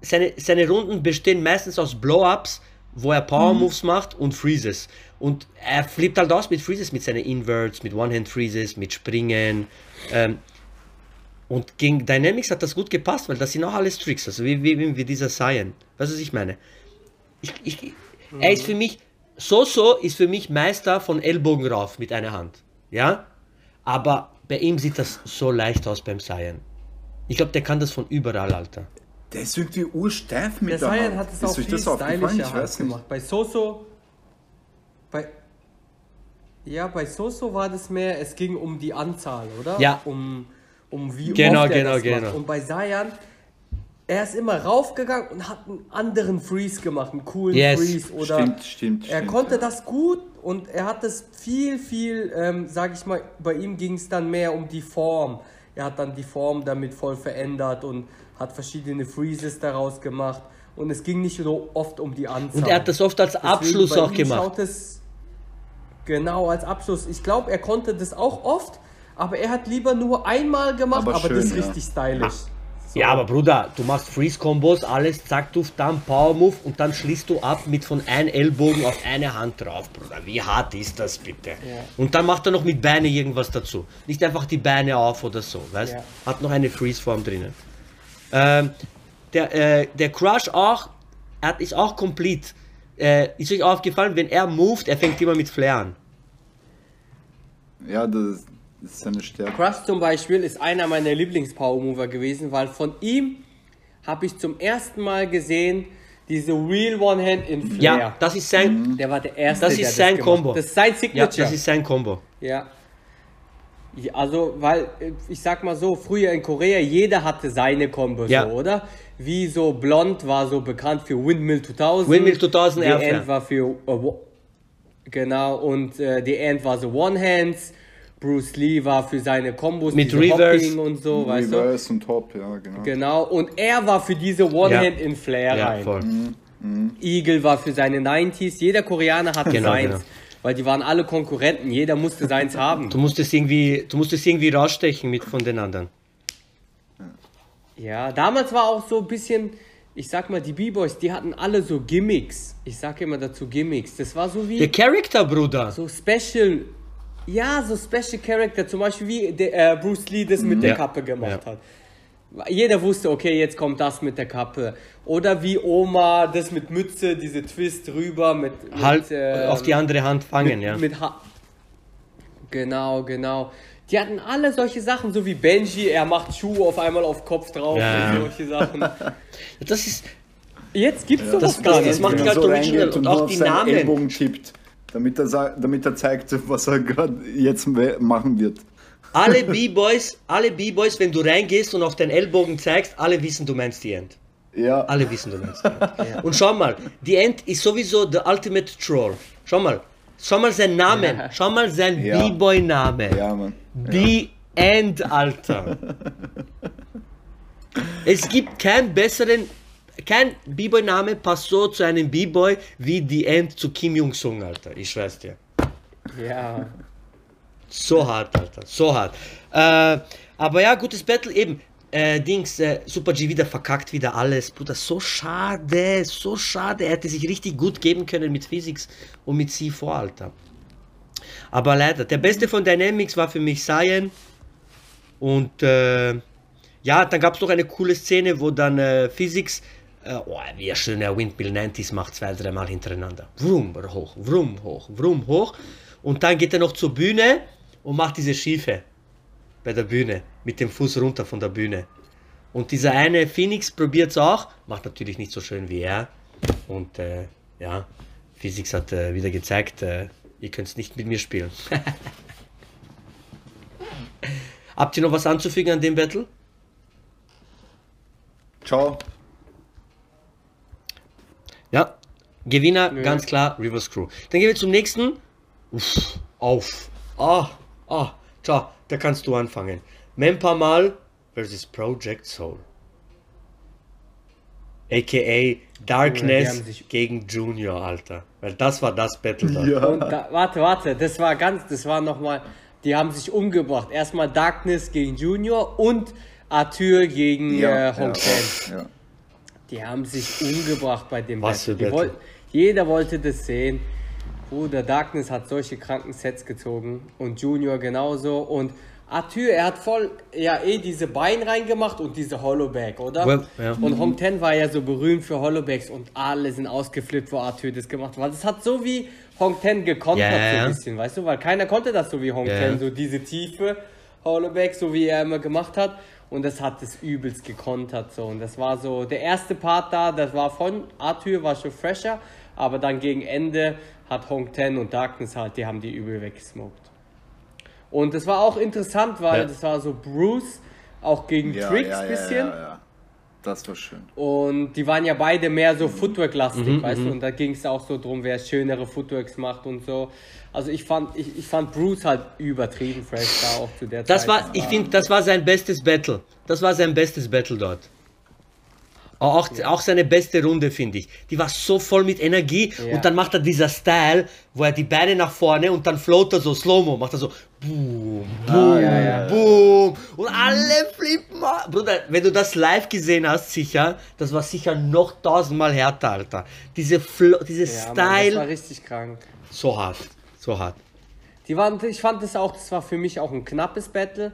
seine, seine Runden bestehen meistens aus Blow-Ups, wo er Power-Moves macht und Freezes. Und er flippt halt aus mit Freezes, mit seinen Inverts, mit One-Hand-Freezes, mit Springen. Ähm, und gegen Dynamics hat das gut gepasst, weil das sind auch alles Tricks, also wie, wie, wie dieser Cyan. Weißt du, was ich meine? Ich, ich, Er ist für mich, So-So ist für mich Meister von Ellbogen rauf mit einer Hand. Ja? Aber bei ihm sieht das so leicht aus beim Cyan. Ich glaube, der kann das von überall, Alter. Der ist irgendwie ursteif mit Der der, Hand. hat es auch viel das stylischer Ich halt gemacht. Bei Soso, bei, ja, bei Soso war das mehr, es ging um die Anzahl, oder? Ja. Um, um wie Genau, oft er genau, das genau. macht. Und bei Sayan, er ist immer raufgegangen und hat einen anderen Freeze gemacht, einen coolen Yes. Freeze. Oder Stimmt, stimmt, Er stimmt, konnte ja. das gut und er hat es viel, viel, ähm, sag ich mal, bei ihm ging es dann mehr um die Form. Er hat dann die Form damit voll verändert und hat verschiedene Freezes daraus gemacht. Und es ging nicht so oft um die Anzahl. Und er hat das oft als Abschluss auch gemacht. Es genau als Abschluss. Ich glaube, er konnte das auch oft, aber er hat lieber nur einmal gemacht, Aber aber, schön, das ist ja. richtig stylisch. So. Ja, aber Bruder, du machst Freeze-Kombos, alles, zack, du, dann Power-Move und dann schließt du ab mit von einem Ellbogen auf eine Hand drauf, Bruder. Wie hart ist das bitte? Und dann macht er noch mit Beine irgendwas dazu. Nicht einfach die Beine auf oder so, weißt? Ja. Hat noch eine Freeze-Form drinnen. Ähm, der, äh, der Crush auch, er hat, ist auch complete. Äh, ist euch aufgefallen, wenn er moved, er fängt immer mit Flair an. Ja, das ist seine Stärke. Crush zum Beispiel ist einer meiner Lieblings-Power-Mover gewesen, weil von ihm habe ich zum ersten Mal gesehen, diese Real One-Hand in Flair. Ja, das ist sein, Der war der Erste, Das der ist sein gemacht Combo. Das ist sein ja, Signature. das ist sein Combo. Ja. Ja, Also, weil, ich sag mal so, früher in Korea, jeder hatte seine Kombos, Ja. so, oder? Wie so Blond war so bekannt für Windmill 2000. Windmill 2000 Die. End war für, äh, wo- genau, und äh, die End war so One-Hands. Bruce Lee war für seine Kombos, Mit Reverse. Hopping und so, weißt du? Reverse und Top, ja, genau. Genau, und er war für diese One-Hand Ja. in Flair Ja, rein. voll. Eagle war für seine 90s, jeder Koreaner hatte Genau, seins. genau. Weil die waren alle Konkurrenten, jeder musste seins haben. Du musst es irgendwie, du musst es irgendwie rausstechen mit von den anderen. Ja, damals war auch so ein bisschen, ich sag mal, die B-Boys, die hatten alle so Gimmicks. Ich sag immer dazu Gimmicks. Das war so wie Der Charakter, Bruder. so Special, ja, so Special Character. Zum Beispiel wie der, äh, Bruce Lee das mit der Ja. Kappe gemacht Ja. hat. Jeder wusste, okay, jetzt kommt das mit der Kappe. Oder wie Oma das mit Mütze, diese Twist rüber mit, mit Halt ähm, auf die andere Hand fangen, ja. mit ha Genau, genau. Die hatten alle solche Sachen, so wie Benji, er macht Schuhe auf einmal auf Kopf drauf Ja. und solche Sachen. Das ist, Jetzt gibt's sowas das- gar das- nicht. das macht er halt so original und nur auch auf die Namen. Ellbogen tippt, damit er, damit er zeigt, was er gerade jetzt machen wird. Alle B-Boys, alle B-Boys, wenn du reingehst und auf den Ellbogen zeigst, alle wissen, du meinst die End. Ja, Alle wissen, du meinst die End. Und schau mal, die End ist sowieso the ultimate troll. Schau mal, schau mal seinen Namen, schau mal sein Ja. B-Boy-Name. ja, Mann. The End, Alter. es gibt keinen besseren, kein B-Boy-Name passt so zu einem B-Boy wie The End zu Kim Jong-sung, Alter. Ich schwör's dir. Ja. So hart, Alter. So hart. Äh, aber ja, gutes Battle eben. Äh, Dings, äh, Super G wieder verkackt, wieder alles. Bruder, so schade, so schade. Er hätte sich richtig gut geben können mit Physics und mit C4, Alter. Aber leider, der beste von Dynamics war für mich Cyan. Und äh, ja, dann gab es noch eine coole Szene, wo dann äh, Physics, äh, oh, wie er schön der Windmill 90s macht, zwei, dreimal hintereinander. Wrum, hoch, wrum, hoch, wrum, hoch. Und dann geht er noch zur Bühne und macht diese Schiefe bei der Bühne, mit dem Fuß runter von der Bühne. Und dieser eine Phoenix probiert es auch, macht natürlich nicht so schön wie er. Und äh, ja, Physics hat äh, wieder gezeigt, äh, ihr könnt nicht mit mir spielen. Habt ihr noch was anzufügen an dem Battle? Ciao. Ja, Gewinner, ganz klar, Rivers Crew. Dann gehen wir zum nächsten. Uff, auf. Ah, ah, ciao, da kannst du anfangen. Mempamal versus Project Soul. AKA Darkness sich- gegen Junior, Alter. Weil das war das Battle da. Ja. Und da, warte, warte, das war ganz, das war nochmal, die haben sich umgebracht. Erstmal Darkness gegen Junior und Arthur gegen Ja, äh, Hong Kong. ja, ja. Die haben sich umgebracht bei dem Was für Die Battle? woll- jeder wollte das sehen. Bruder, Darkness hat solche kranken Sets gezogen und Junior genauso. Und Arthur, er hat voll, ja, eh diese Bein reingemacht und diese Hollowback, oder? Well, ja. Und Hong Ten war ja so berühmt für Hollowbacks und alle sind ausgeflippt, wo Arthur das gemacht hat. Weil das hat so wie Hong Ten gekontert, Ja, so ein bisschen, weißt du? Weil keiner konnte das so wie Hong Ja. Ten, so diese tiefe Hollowback, so wie er immer gemacht hat. Und das hat es übelst gekontert, so. Und das war so, der erste Part da, das war von Arthur, war schon fresher. Aber dann gegen Ende hat Hong Ten und Darkness halt, die haben die übel weggesmoked. Und das war auch interessant, weil Ja. das war so Bruce, auch gegen Ja, Tricks ja, ja, bisschen. Ja, ja. Das war schön. Und die waren ja beide mehr so Footwork-lastig, Mhm, weißt du? Und da ging es auch so drum, wer schönere Footworks macht und so. Also ich fand, ich, ich fand Bruce halt übertrieben fresh da auch zu der Das Zeit. war, ich finde, das war sein bestes Battle. Das war sein bestes Battle dort. Auch, auch seine beste Runde, finde ich. Die war so voll mit Energie Ja. und dann macht er dieser Style, wo er die Beine nach vorne und dann float er so Slow-Mo, macht er so boom, boom, ja, ja. boom und alle flippen. Bruder, wenn du das live gesehen hast, sicher, das war sicher noch tausendmal härter, Alter. Diese, Flo diese ja, Mann, das war Style, richtig krank. so hart, so hart. Die waren, ich fand das auch, das war für mich auch ein knappes Battle,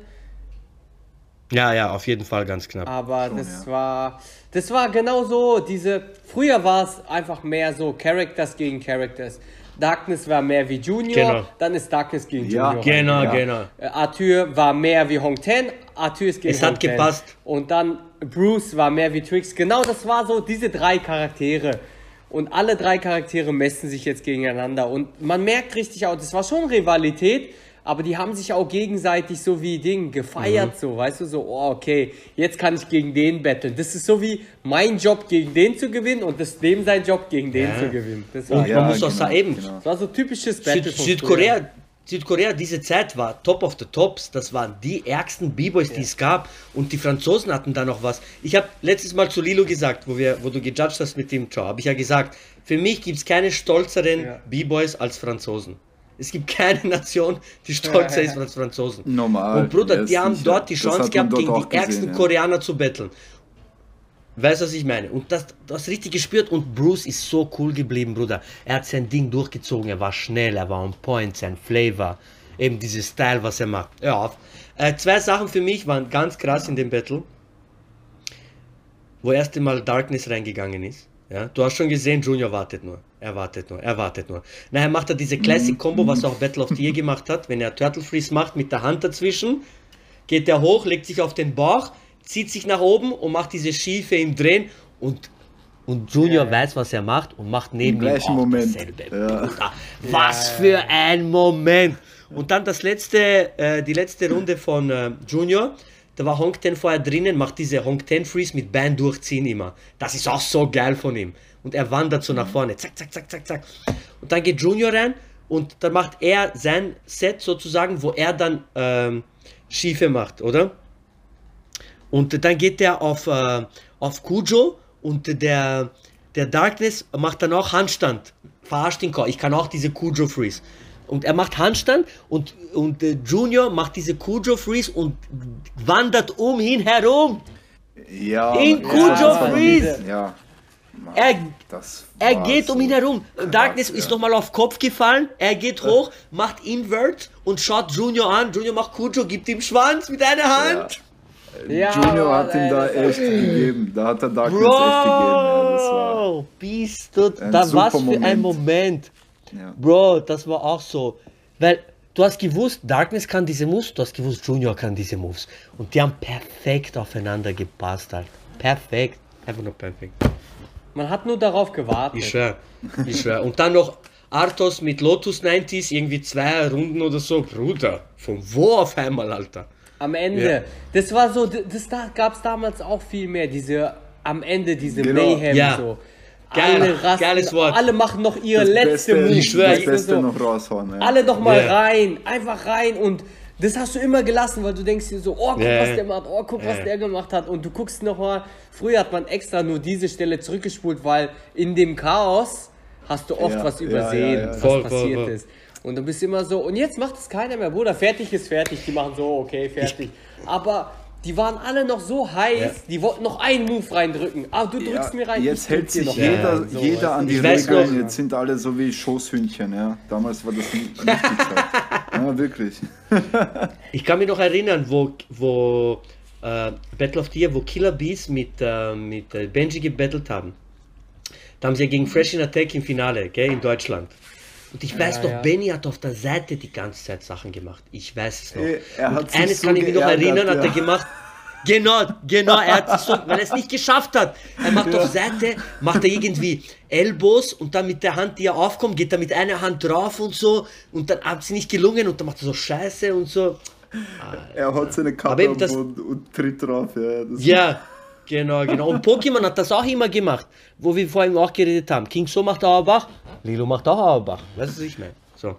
Ja, ja, auf jeden Fall ganz knapp. aber das war, das war genau so, diese, früher war es einfach mehr so Characters gegen Characters. Darkness war mehr wie Junior, Genau. dann ist Darkness gegen Ja, Junior. Genau, Ja. genau. Äh, Arthur war mehr wie Hong Ten, Arthur ist gegen Es hat Hong Ten. gepasst. Und dann Bruce war mehr wie Trix. Genau das war so, diese drei Charaktere. Und alle drei Charaktere messen sich jetzt gegeneinander. Und man merkt richtig auch, das war schon Rivalität, aber die haben sich auch gegenseitig so wie Ding gefeiert, so, weißt du, so, oh, okay, jetzt kann ich gegen den battlen. Das ist so wie mein Job gegen den zu gewinnen und das dem sein Job gegen den Ja. zu gewinnen. Das war, Und Ja, man muss auch genau, sagen, eben, genau. das war so typisches Battle Süd Südkorea, Südkorea, diese Zeit war top of the tops. Das waren die ärgsten B-Boys, die es gab. Und die Franzosen hatten da noch was. Ich habe letztes Mal zu Lilo gesagt, wo, wir, wo du gejudged hast mit dem Ciao, habe ich ja gesagt, für mich gibt es keine stolzeren Ja. B-Boys als Franzosen. Es gibt keine Nation, die stolzer ist als Franzosen. Normal, Und Bruder, die haben dort die Chance gehabt, gegen die ärgsten gesehen, ja. Koreaner zu betteln. Weißt du, was ich meine? Und das, das richtig gespürt. Und Bruce ist so cool geblieben, Bruder. Er hat sein Ding durchgezogen. Er war schnell, er war on point, sein Flavor. Eben dieses Style, was er macht. Hör auf. Äh, zwei Sachen für mich waren ganz krass in dem Battle. Wo erst einmal Darkness reingegangen ist. Ja, du hast schon gesehen, Junior wartet nur. Er wartet nur, er wartet nur. Nachher macht er diese Classic Combo, was auch Battle of the Year gemacht hat. Wenn er Turtle Freeze macht mit der Hand dazwischen, geht er hoch, legt sich auf den Bauch, zieht sich nach oben und macht diese Schiefe im Drehen und und Junior weiß, was er macht und macht neben Im ihm auch Moment. dasselbe. Ja. Was für ein Moment! Und dann das letzte, äh, die letzte Runde von äh, Junior. Da war Honk Ten vorher drinnen, macht diese Honk Ten Freeze mit Band durchziehen immer. Das ist auch so geil von ihm. Und er wandert so nach vorne. Zack, zack, zack, zack, zack. Und dann geht Junior rein und dann macht er sein Set sozusagen, wo er dann ähm, Schiefe macht, oder? Und dann geht er auf, äh, auf Kujo und der, der Darkness macht dann auch Handstand. Verarscht ihn kaum. Ich kann auch diese Kujo Freeze. Und er macht Handstand und, und äh, Junior macht diese Kujo Freeze und wandert um ihn herum. Ja, In Kujo war- Freeze. Ja. Mann, Er, er geht so um ihn herum. Darkness krass, ist ja. nochmal auf Kopf gefallen. Er geht hoch, macht Invert und schaut Junior an. Junior macht Kujo, gibt ihm Schwanz mit einer Hand. Ja, Junior hat Mann, ihm da echt gegeben. Da hat er Darkness echt gegeben. Ja, das war, Bro, bist du, da was für ein Moment. Ja. Bro, das war auch so. Weil du hast gewusst, Darkness kann diese Moves, du hast gewusst, Junior kann diese Moves. Und die haben perfekt aufeinander gepasst halt. Perfekt. Einfach nur perfekt. Man hat nur darauf gewartet. Ich schwör. Ich schwör. Und dann noch Arthos mit Lotus 90s, irgendwie zwei Runden oder so. Bruder, von wo auf einmal, Alter? Am Ende. Ja. Das war so, das da gab es damals auch viel mehr. Diese am Ende diese Genau. Mayhem Ja. so. Geil, alle rasten, geiles Wort. alle machen noch ihre Das letzte Beste, Move. Ich schwör, das Beste so. noch raushauen. Ja. Alle noch mal Ja. rein, einfach rein und das hast du immer gelassen, weil du denkst dir so, oh, guck, Ja. was der macht, oh, guck, was Ja. der gemacht hat. Und du guckst noch mal, früher hat man extra nur diese Stelle zurückgespult, weil in dem Chaos hast du oft Ja, was übersehen, ja, ja. was Voll, voll, passiert voll. ist. Und du bist immer so, und jetzt macht es keiner mehr, Bruder, fertig ist fertig, die machen so, okay, fertig. Aber die waren alle noch so heiß, Ja. die wollten noch einen Move reindrücken. Ah, du drückst Ja, mir rein. jetzt hält sich noch jeder, rein. So, jeder an die Regeln. Jetzt sind alle so wie Schoßhündchen. Ja. Damals war das nicht, nicht die Zeit. Ja, wirklich. Ich kann mich noch erinnern, wo, wo äh, Battle of the Year, wo Killer Bees mit, äh, mit äh, Benji gebettelt haben. Da haben sie ja gegen Fresh in Attack im Finale, gell, in Deutschland. Und ich weiß Ja, noch, ja. Benny hat auf der Seite die ganze Zeit Sachen gemacht. Ich weiß es noch. Äh, er hat Und sich eines so kann ich mich noch erinnern, hat ja. er gemacht. Genau, genau, er hat sich so, weil er es nicht geschafft hat. Er macht auf Seite, macht er irgendwie Elbows und dann mit der Hand, die er aufkommt, geht er mit einer Hand drauf und so und dann hat sie nicht gelungen und dann macht er so Scheiße und so. Er hat seine Kappe am das- Boden und tritt drauf. Ja, das Ja, genau, genau. Und Pokémon hat das auch immer gemacht, wo wir vorhin auch geredet haben. King So macht Auerbach, Lilo macht auch Auerbach. Weißt du, was ich meine? So.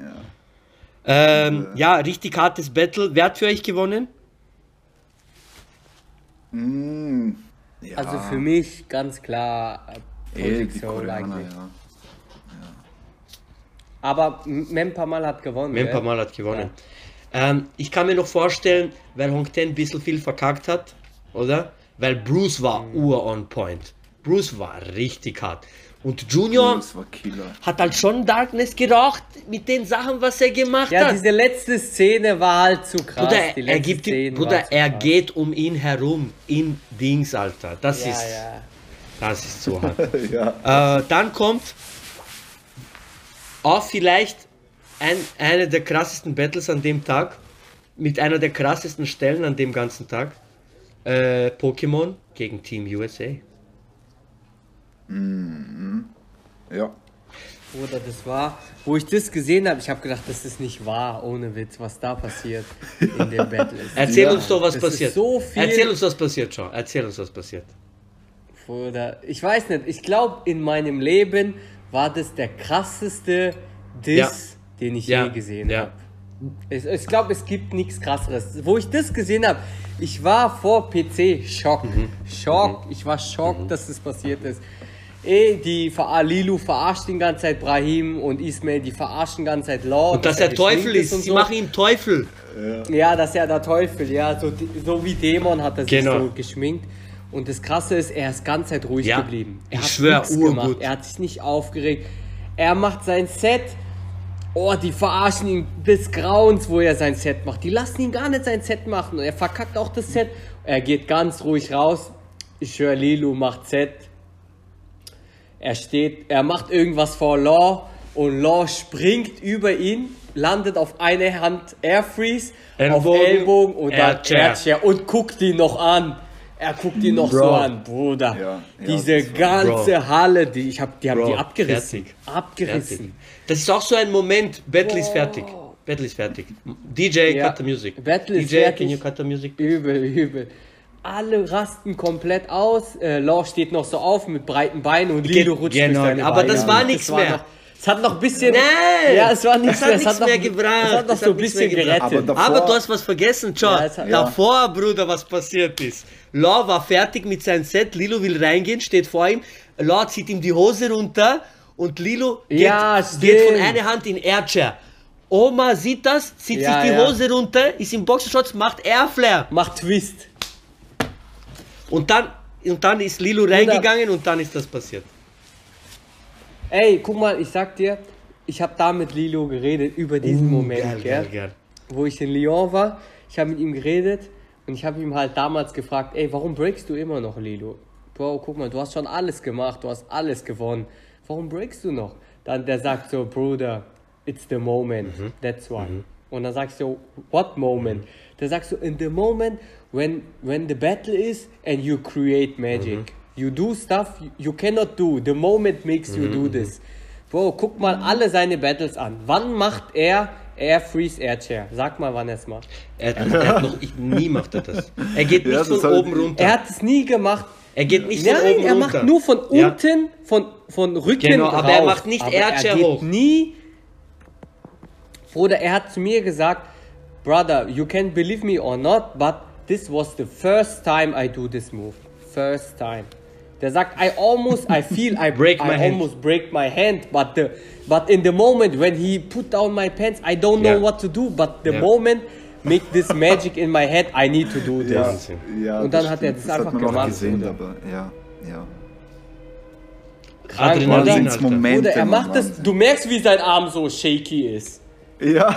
Ähm, ja, richtig hartes Battle. Wer hat für euch gewonnen? Mm, ja. Also für mich ganz klar Ey, Project Soul eigentlich. ja. Aber Mempamal hat gewonnen. Mempa gell? Mal hat gewonnen. Ähm, ich kann mir noch vorstellen, weil Hong Ten ein bisschen viel verkackt hat, oder? Weil Bruce war Mhm. ur on point. Bruce war richtig hart. Und Junior hat halt schon Darkness geraucht mit den Sachen, was er gemacht Ja, hat. diese letzte Szene war halt zu krass. Bruder, er, gibt Szene Bruder er krass. geht um ihn herum in Dings, Alter. Das Ja, ist, ja. das ist so hart. ja. äh, dann kommt auch vielleicht ein, eine der krassesten Battles an dem Tag, mit einer der krassesten Stellen an dem ganzen Tag. Äh, Pokémon gegen Team USA. Ja. Bruder, das war, wo ich das gesehen habe, ich habe gedacht, das ist nicht wahr, ohne Witz, was da passiert in dem Battle. ist. Erzähl Ja, uns doch, was das ist passiert. so viel- Erzähl uns, was passiert, schon. Erzähl uns, was passiert. Bruder, ich weiß nicht, ich glaube, in meinem Leben war das der krasseste Diss, Ja. den ich Ja. je gesehen Ja. habe. Ich, ich glaube, es gibt nichts krasseres. Wo ich das gesehen habe, ich war vor PC Schock. Mhm. Schock. Ich war schockt, dass das passiert ist. Ey, die Ver Lilu verarscht die ganze Zeit Brahim und Ismail, die verarschen die ganze Zeit Law. Und dass er Teufel ist. und Sie so. machen ihm Teufel. Ja, dass er der Teufel, ja, so, so wie Dämon hat er sich Genau. so geschminkt. Und das Krasse ist, er ist die ganze Zeit ruhig Ja, geblieben. Er ich hat schwör, nichts gemacht. Er hat sich nicht aufgeregt. Er macht sein Set. Oh, die verarschen ihn des Grauens, wo er sein Set macht. Die lassen ihn gar nicht sein Set machen. Und er verkackt auch das Set. Er geht ganz ruhig raus. Ich höre, Lilu macht Set. Er steht, er macht irgendwas vor Law und Law springt über ihn, landet auf eine Hand Air Freeze, auf Ellbogen, Ellbogen und Air dann Chair. Air Chair und guckt ihn noch an. Er guckt ihn noch so Bro. an, Bruder. Ja, ja, Diese ganze Halle, die ich hab, die haben Bro, die abgerissen. fertig. Abgerissen. Fertig. Das ist auch so ein Moment. Battle ist fertig. Battle ist fertig. DJ, Ja. cut the music. Battle ist DJ, fertig. can you cut the music? Übel, übel. Alle rasten komplett aus. Äh, Law steht noch so auf mit breiten Beinen und Lilo rutscht genau, durch seine aber das war nichts mehr. Noch, es hat noch ein bisschen. Nein! Ja, es war nichts Es hat mehr. nichts es hat mehr noch, gebracht. Es hat noch Es so hat ein bisschen gerettet. Aber Aber Davor- du hast was vergessen, John. Ja, hat- Davor, Bruder, was passiert ist. Law war fertig mit seinem Set. Lilo will reingehen, steht vor ihm. Law zieht ihm die Hose runter und Lilo geht, Ja, geht von einer Hand in Airchair. Oma sieht das, zieht Ja, sich die ja. Hose runter, ist im Boxershorts, macht Airflare. Macht Twist. Und dann, und dann ist Lilo reingegangen und dann ist das passiert. Ey, guck mal, ich sag dir, ich habe da mit Lilo geredet über diesen Moment, Uh, Geil, gell? geil, wo ich in Lyon war. Ich habe mit ihm geredet und ich habe ihm halt damals gefragt, ey, warum breakst du immer noch, Lilo? Bro, guck mal, du hast schon alles gemacht, du hast alles gewonnen. Warum breakst du noch? Dann der sagt so, Bruder, it's the moment, Mhm. that's why. Und dann sagst du, what moment? Der sagst du, in the moment when when the battle is and you create magic. Mhm. You do stuff you cannot do. The moment makes you Mhm, do this. Bro, guck mal alle seine Battles an. Wann macht er Air Freeze Air Chair? Sag mal, wann er es macht. Er, er hat noch, ich, nie macht er das. Er geht nicht Ja, von hat- oben runter. Er hat es nie gemacht. Er geht nicht von Nein, oben er runter. macht nur von Ja. unten, von, von Rücken Genau, rauf. aber er macht nicht aber Airchair er geht hoch. nie. Bruder, er hat zu mir gesagt, Brother, you can believe me or not, but this was the first time I do this move. First time. Der sagt, I almost, I feel I Break I my hand. almost break my hand, but the, but in the moment when he put down my pants, I don't know Ja. what to do, but the Ja. moment make this magic in my head, I need to do this. Ja, ja, Und dann das hat er stimmt. das einfach gemacht, gesehen, aber ja, ja. Krank, Adrenalin, oder? Momente, Bruder, er macht das, du merkst, wie sein Arm so shaky ist. Ja,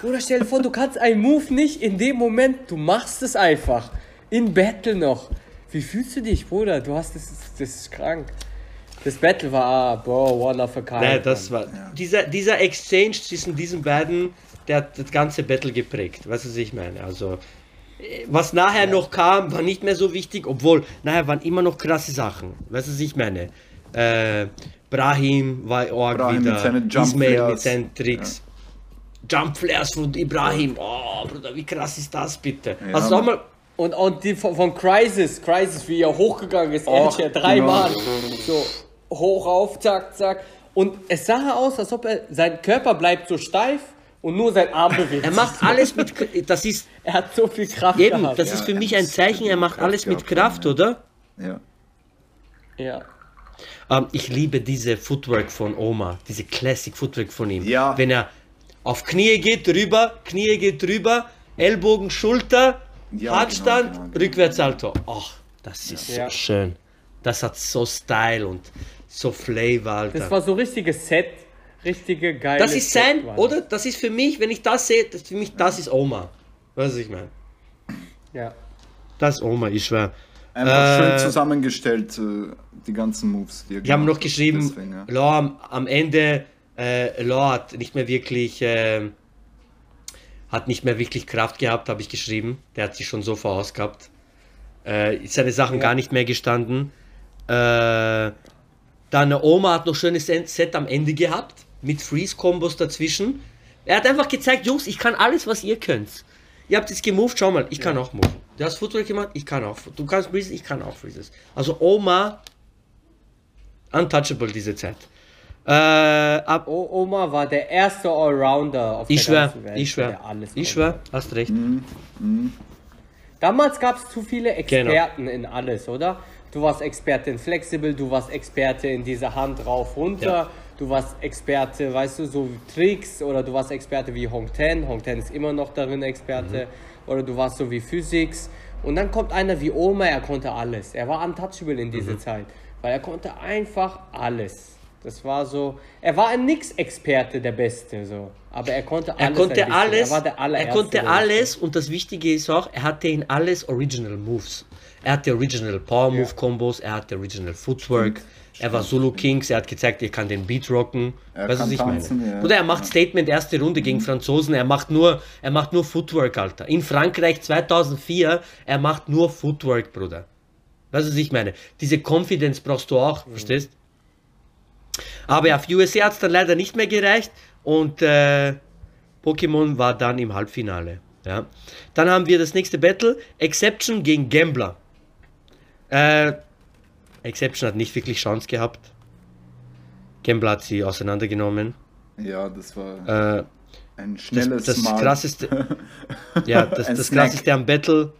Bruder, stell dir vor, du kannst einen Move nicht in dem Moment, du machst es einfach. In Battle noch. Wie fühlst du dich, Bruder? Du hast das, das ist krank. Das Battle war, ah, Bro, one of a kind. Nein, das war. Dieser, dieser Exchange zwischen diesen beiden, der hat das ganze Battle geprägt. Weißt du, was ich meine? Also, was nachher noch kam, war nicht mehr so wichtig, obwohl nachher waren immer noch krasse Sachen. Weißt du, was ich meine? Äh, Brahim war Org Brahim wieder, mit seinen Jump Ismail mit seinen Tricks. Jump Flares von Ibrahim. Oh, Bruder, wie krass ist das bitte? Ja, Hast du auch Mann. mal. Und, und die von, von Crisis, Crisis, wie er hochgegangen ist, Och, Elcher, dreimal. genau. So, hoch auf, zack, zack. Und es sah aus, als ob er, sein Körper bleibt so steif und nur sein Arm bewegt. Er macht alles mit. Das ist. Er hat so viel Kraft Eben, gehabt. das Ja, ist für er mich ein Zeichen, er macht Kraft alles mit Kraft, oder? ja. ja. Ähm, ich liebe diese Footwork von Oma, diese Classic Footwork von ihm. Ja. Wenn er auf Knie geht, rüber, Knie geht rüber, Ellbogen, Schulter, Ja, Handstand, genau, genau, genau. Rückwärtssalto. Ach, das ist Ja. so schön. Das hat so Style und so Flavor, Alter. Das war so richtiges Set. Richtige geile Das ist sein, Set, oder? Das ist für mich, wenn ich das sehe, das für mich, das ist Oma. Weißt du, was ich meine? Ja. Das ist Oma, ich schwör. Einfach Äh, schön zusammengestellt, äh, die ganzen Moves. Die Wir haben noch geschrieben, Deswegen, ja. Am, am Ende, äh, hat nicht mehr wirklich, äh, hat nicht mehr wirklich Kraft gehabt, habe ich geschrieben. Der hat sich schon so verausgabt. Äh, ist seine Sachen Ja. gar nicht mehr gestanden. Äh, dann Oma hat noch schönes Set am Ende gehabt, mit Freeze-Kombos dazwischen. Er hat einfach gezeigt, Jungs, ich kann alles, was ihr könnt. Ihr habt jetzt gemoved, schau mal, ich kann auch move. Du hast Footwork gemacht, ich kann auch. Du kannst Freezes, ich kann auch Freezes. Also Oma, untouchable diese Zeit. Äh, ab, O Oma war der erste Allrounder auf ich der schwör, ganzen Welt. ich schwör, der alles ich konnte. schwör, hast recht. Damals gab es zu viele Genau. Experten in alles, oder? Du warst Experte in Flexible, du warst Experte in dieser Hand rauf runter, Ja. du warst Experte, weißt du, so wie Tricks oder du warst Experte wie Hong Ten, Hong Ten ist immer noch darin Experte Mhm. oder du warst so wie Physics und dann kommt einer wie Oma, er konnte alles. Er war untouchable in Mhm. dieser Zeit, weil er konnte einfach alles. Das war so, er war ein Nix-Experte, der Beste, so. Aber er konnte alles. Er konnte alles, Er war der er konnte alles und das Wichtige ist auch, er hatte in alles Original Moves. Er hatte Original Power Move Combos, er hatte Original Footwork, er war Solo Kings, er hat gezeigt, er kann den Beat rocken. Er weißt du, was ich tanzen, meine? ja. Oder er macht. Statement erste Runde gegen Franzosen, er macht nur, er macht nur Footwork, Alter. In Frankreich 2004, er macht nur Footwork, Bruder. Weißt du, was ich meine? Diese Confidence brauchst du auch, verstehst? Aber ja, USA hat es dann leider nicht mehr gereicht und äh, Pokémon war dann im Halbfinale. Ja. Dann haben wir das nächste Battle, Exception gegen Gambler. Äh, Exception hat nicht wirklich Chance gehabt. Gambler hat sie auseinandergenommen. Ja, das war äh, ein schnelles das, das Krasseste, ja, das, das krasseste am Battle,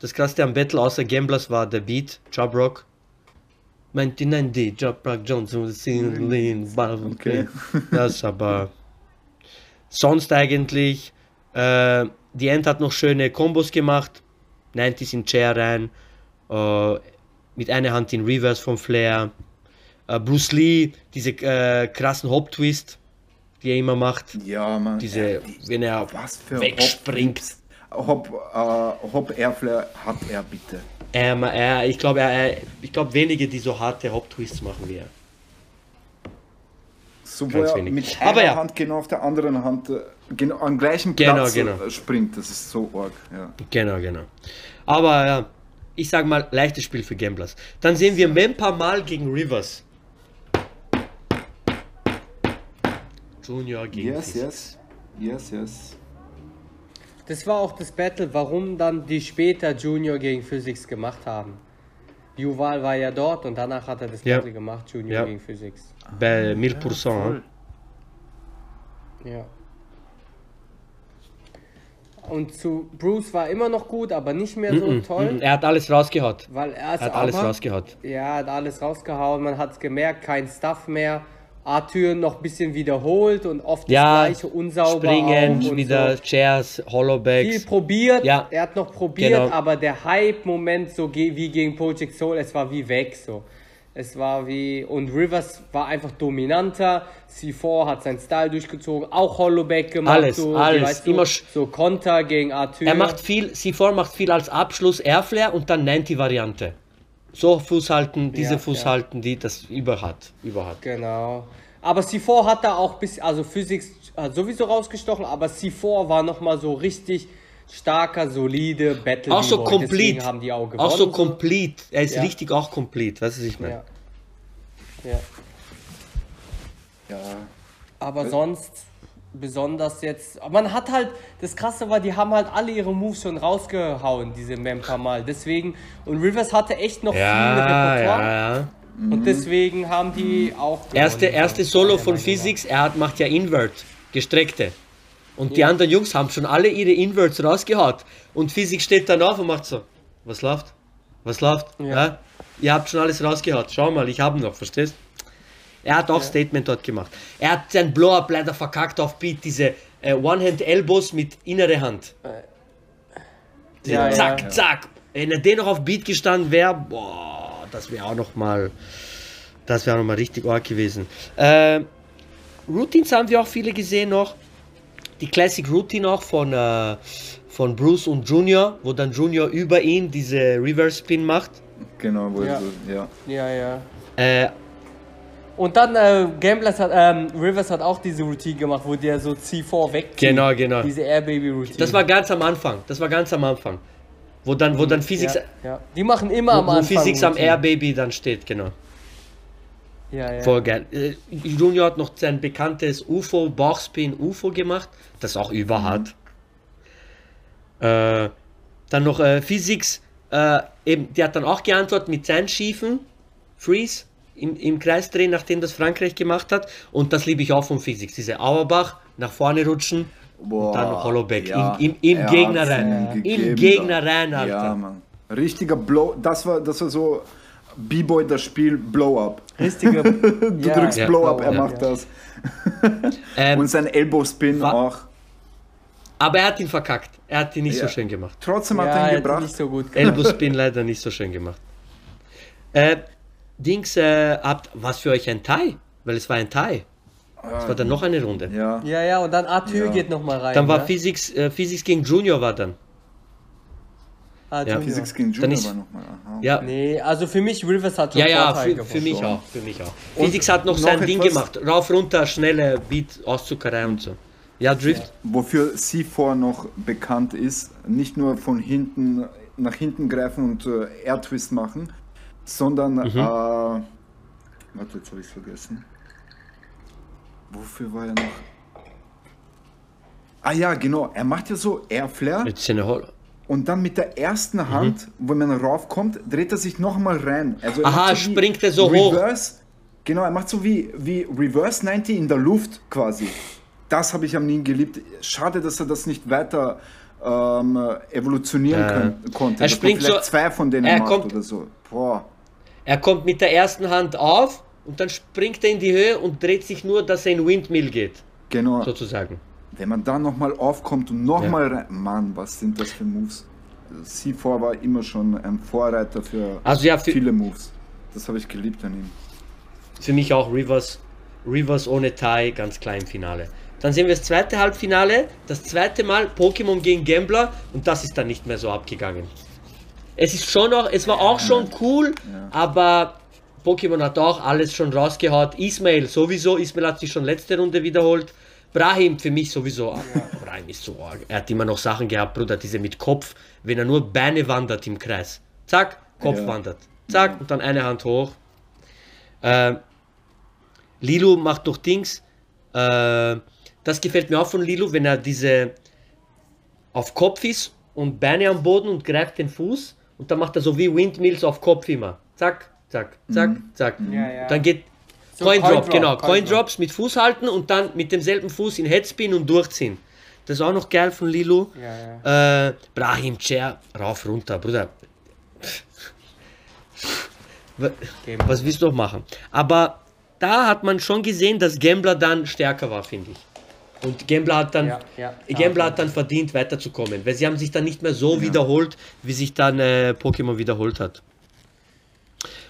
das krasseste am Battle außer Gamblers war der Beat, Jabrock. 1990, Job Brock Johnson, Sin mm. Lin, okay. Das aber. Sonst eigentlich, äh, die End hat noch schöne Kombos gemacht. 90s in Chair rein, äh, mit einer Hand in Reverse von Flair. Äh, Bruce Lee, diese äh, krassen Hop-Twist, die er immer macht. Ja, man. Diese, äh, wenn er wegspringt. Hop, Hop, Hop Airflare hat er bitte. Ähm, er, ich glaube, er, er, ich glaube wenige, die so harte Hop-Twists machen wie er. So, wo Ganz wenig. mit Aber einer ja. Hand genau auf der anderen Hand äh, genau, am gleichen Genau, Platz genau. äh, springt. Das ist so arg. Ja. Genau, genau. Aber ja, ich sag mal, leichtes Spiel für Gamblers. Dann sehen wir Mempa mal gegen Rivers. Junior gegen Yes, Fizz. yes. Yes, yes. Das war auch das Battle, warum dann die später Junior gegen Physics gemacht haben. Juval war ja dort und danach hat er das Ja. Battle gemacht, Junior Ja. gegen Physics. Bei 1000%. voll. Ja. Und zu Bruce war immer noch gut, aber nicht mehr so toll, Mhm. Er hat alles rausgehaut. weil er Er hat alles aber, rausgehaut. Ja, hat alles rausgehauen, man hat es gemerkt, kein Stuff mehr. Arthur noch ein bisschen wiederholt und oft Ja, das gleiche unsauber springen, auch wieder so. Chairs, viel Hollowbacks. probiert, Ja. er hat noch probiert, Genau. aber der Hype-Moment so wie gegen Project Soul, es war wie weg so. Es war wie, und Rivers war einfach dominanter, C4 hat seinen Style durchgezogen, auch Hollowback gemacht, Alles, so, alles, weißt du, immer so Konter gegen Arthur. Er macht viel, C4 macht viel als Abschluss Airflare und dann 90-Variante. So Fuß halten, diese Ja, Fuß ja. halten, die das über hat. Über hat. Genau. Aber C4 hat da auch bis, also Physics hat sowieso rausgestochen, aber C4 war nochmal so richtig starker, solide Battle. Auch so complete. haben die auch gewonnen. Auch so complete. Er ist Ja. richtig auch complete. Weißt du, was ich meine? Ja. ja. Ja. Aber sonst besonders jetzt. Man hat halt, das krasse war, die haben halt alle ihre Moves schon rausgehauen, diese Mem paar Mal. Deswegen, und Rivers hatte echt noch viel Ja, Repertoire. ja, ja. Und deswegen haben die auch. Erste, gewonnen, erste so Solo von Physics, er hat, macht ja Invert, gestreckte. Und die anderen Jungs haben schon alle ihre Inverts rausgehaut. Und Physics steht dann auf und macht so, was läuft? Was läuft? Ja. Ja. Ihr habt schon alles rausgehaut. Schau mal, ich habe noch, verstehst? Er hat auch Statement dort gemacht. Er hat sein Blow-Up leider verkackt auf Beat, diese äh, One-Hand-Elbows mit innere Hand. nach. Ja, zack, ja. zack. Wenn er den noch auf Beat gestanden wäre, boah, das wäre auch noch mal, das wäre noch mal richtig arg gewesen. Äh, Routines haben wir auch viele gesehen noch. Die Classic Routine auch von, äh, von Bruce und Junior, wo dann Junior über ihn diese Reverse Spin macht. Genau, wo Ja. so, ja. Ja, ja. Äh, Und dann äh, Gamblers hat, ähm, Rivers hat auch diese Routine gemacht, wo der so C4 wegzieht. Genau, genau. Diese Air Baby Routine. das war ganz am Anfang. Das war ganz am Anfang. Wo dann, wo dann Physics, ja, ja. Die machen immer am wo, wo Anfang. Physics am Routine. Air Baby dann steht, genau. Ja, ja. Voll geil. Äh, Junior hat noch sein bekanntes UFO, Bauchspin UFO gemacht, das auch überhart. Äh, dann noch äh, Physics, äh, eben, die hat dann auch geantwortet mit seinen schiefen Freeze im, im Kreis drehen, nachdem das Frankreich gemacht hat. Und das liebe ich auch von Physics, diese Auerbach, nach vorne rutschen Boah, und dann Hollowback ja, im, im, im er Gegner rein. Im Gegner rein, Alter. Ja, Mann. Richtiger Blow, das war, das war so B-Boy das Spiel Blow-Up. Richtige. Du ja, drückst Ja. Blow-Up, er macht ja. das. Ähm, Und sein Elbow-Spin auch. aber er hat ihn verkackt. Er hat ihn nicht so schön gemacht. Trotzdem hat Ja, er ihn gebracht. nicht so gut. Elbow-Spin leider nicht so schön gemacht. Äh, Dings, äh, habt, was für euch ein Tie? Weil es war ein Tie. Es war dann noch eine Runde. Ja. Ja, ja, und dann Arthur Ja. geht nochmal rein. Dann war ne? Physics, äh, Physics gegen Junior war dann. Ah, Ja. Junior. Physics gegen Dann Junior ist- war nochmal. Ja, Nee, also für mich, Rivers hat schon ja, ja, für, für mich auch, für mich auch. Physics hat noch noch sein Ding gemacht. Rauf, runter, schnelle Beat, Auszuckerei und so. Ja, Drift. Wofür C4 noch bekannt ist, nicht nur von hinten nach hinten greifen und äh, Air Twist machen, sondern Mhm. äh, warte, jetzt habe ich vergessen. Wofür war er noch? Ah ja, genau, er macht ja so Air Flare Jetzt ist eine Hol und dann mit der ersten Hand, wenn man raufkommt, dreht er sich nochmal rein. Also er Aha, wie springt er so hoch. Reverse, Genau, er macht so wie, wie Reverse 90 in der Luft quasi. Das habe ich am nie geliebt. Schade, dass er das nicht weiter ähm, evolutionieren Ja. können, konnte. Er springt vielleicht so- zwei von denen er macht kommt- oder so. Boah. Er kommt mit der ersten Hand auf und dann springt er in die Höhe und dreht sich nur, dass er in Windmill geht, Genau. sozusagen. Wenn man da nochmal aufkommt und nochmal rein. Mann, was sind das für Moves? C4 war immer schon ein Vorreiter für Also ja, für, viele Moves. Das habe ich geliebt an ihm. für mich auch Rivers, Rivers ohne Tie, ganz klar im Finale. Dann sehen wir das zweite Halbfinale, das zweite Mal Pokémon gegen Gambler und das ist dann nicht mehr so abgegangen. Es ist schon noch, es war auch schon cool, aber Pokémon hat auch alles schon rausgehaut. Ismail sowieso, Ismail hat sich schon letzte Runde wiederholt. Brahim für mich sowieso. ah, Brahim ist so arg. Er hat immer noch Sachen gehabt, Bruder, diese mit Kopf, wenn er nur Beine wandert im Kreis. Zack, Kopf Ja. wandert. Zack, und dann eine Hand hoch. Ähm, Lilo macht noch Dings. Äh, das gefällt mir auch von Lilo, wenn er diese auf Kopf ist und Beine am Boden und greift den Fuß und dann macht er so wie Windmills auf Kopf immer. zack, zack, zack, zack. Ja, ja. Dann geht So Coin, Coin Drop, Drop, genau. Coin Coin Drop. Drops mit Fuß halten und dann mit demselben Fuß in Headspin und durchziehen. Das ist auch noch geil von Lilu. Ja, Äh, Brahim Chair, rauf, runter, Bruder. Was willst du noch machen? Aber da hat man schon gesehen, dass Gambler dann stärker war, finde ich. Und Gambler hat dann, Ja, ja, Gambler ja. hat dann verdient, weiterzukommen, weil sie haben sich dann nicht mehr so wiederholt, wie sich dann äh, Pokémon wiederholt hat.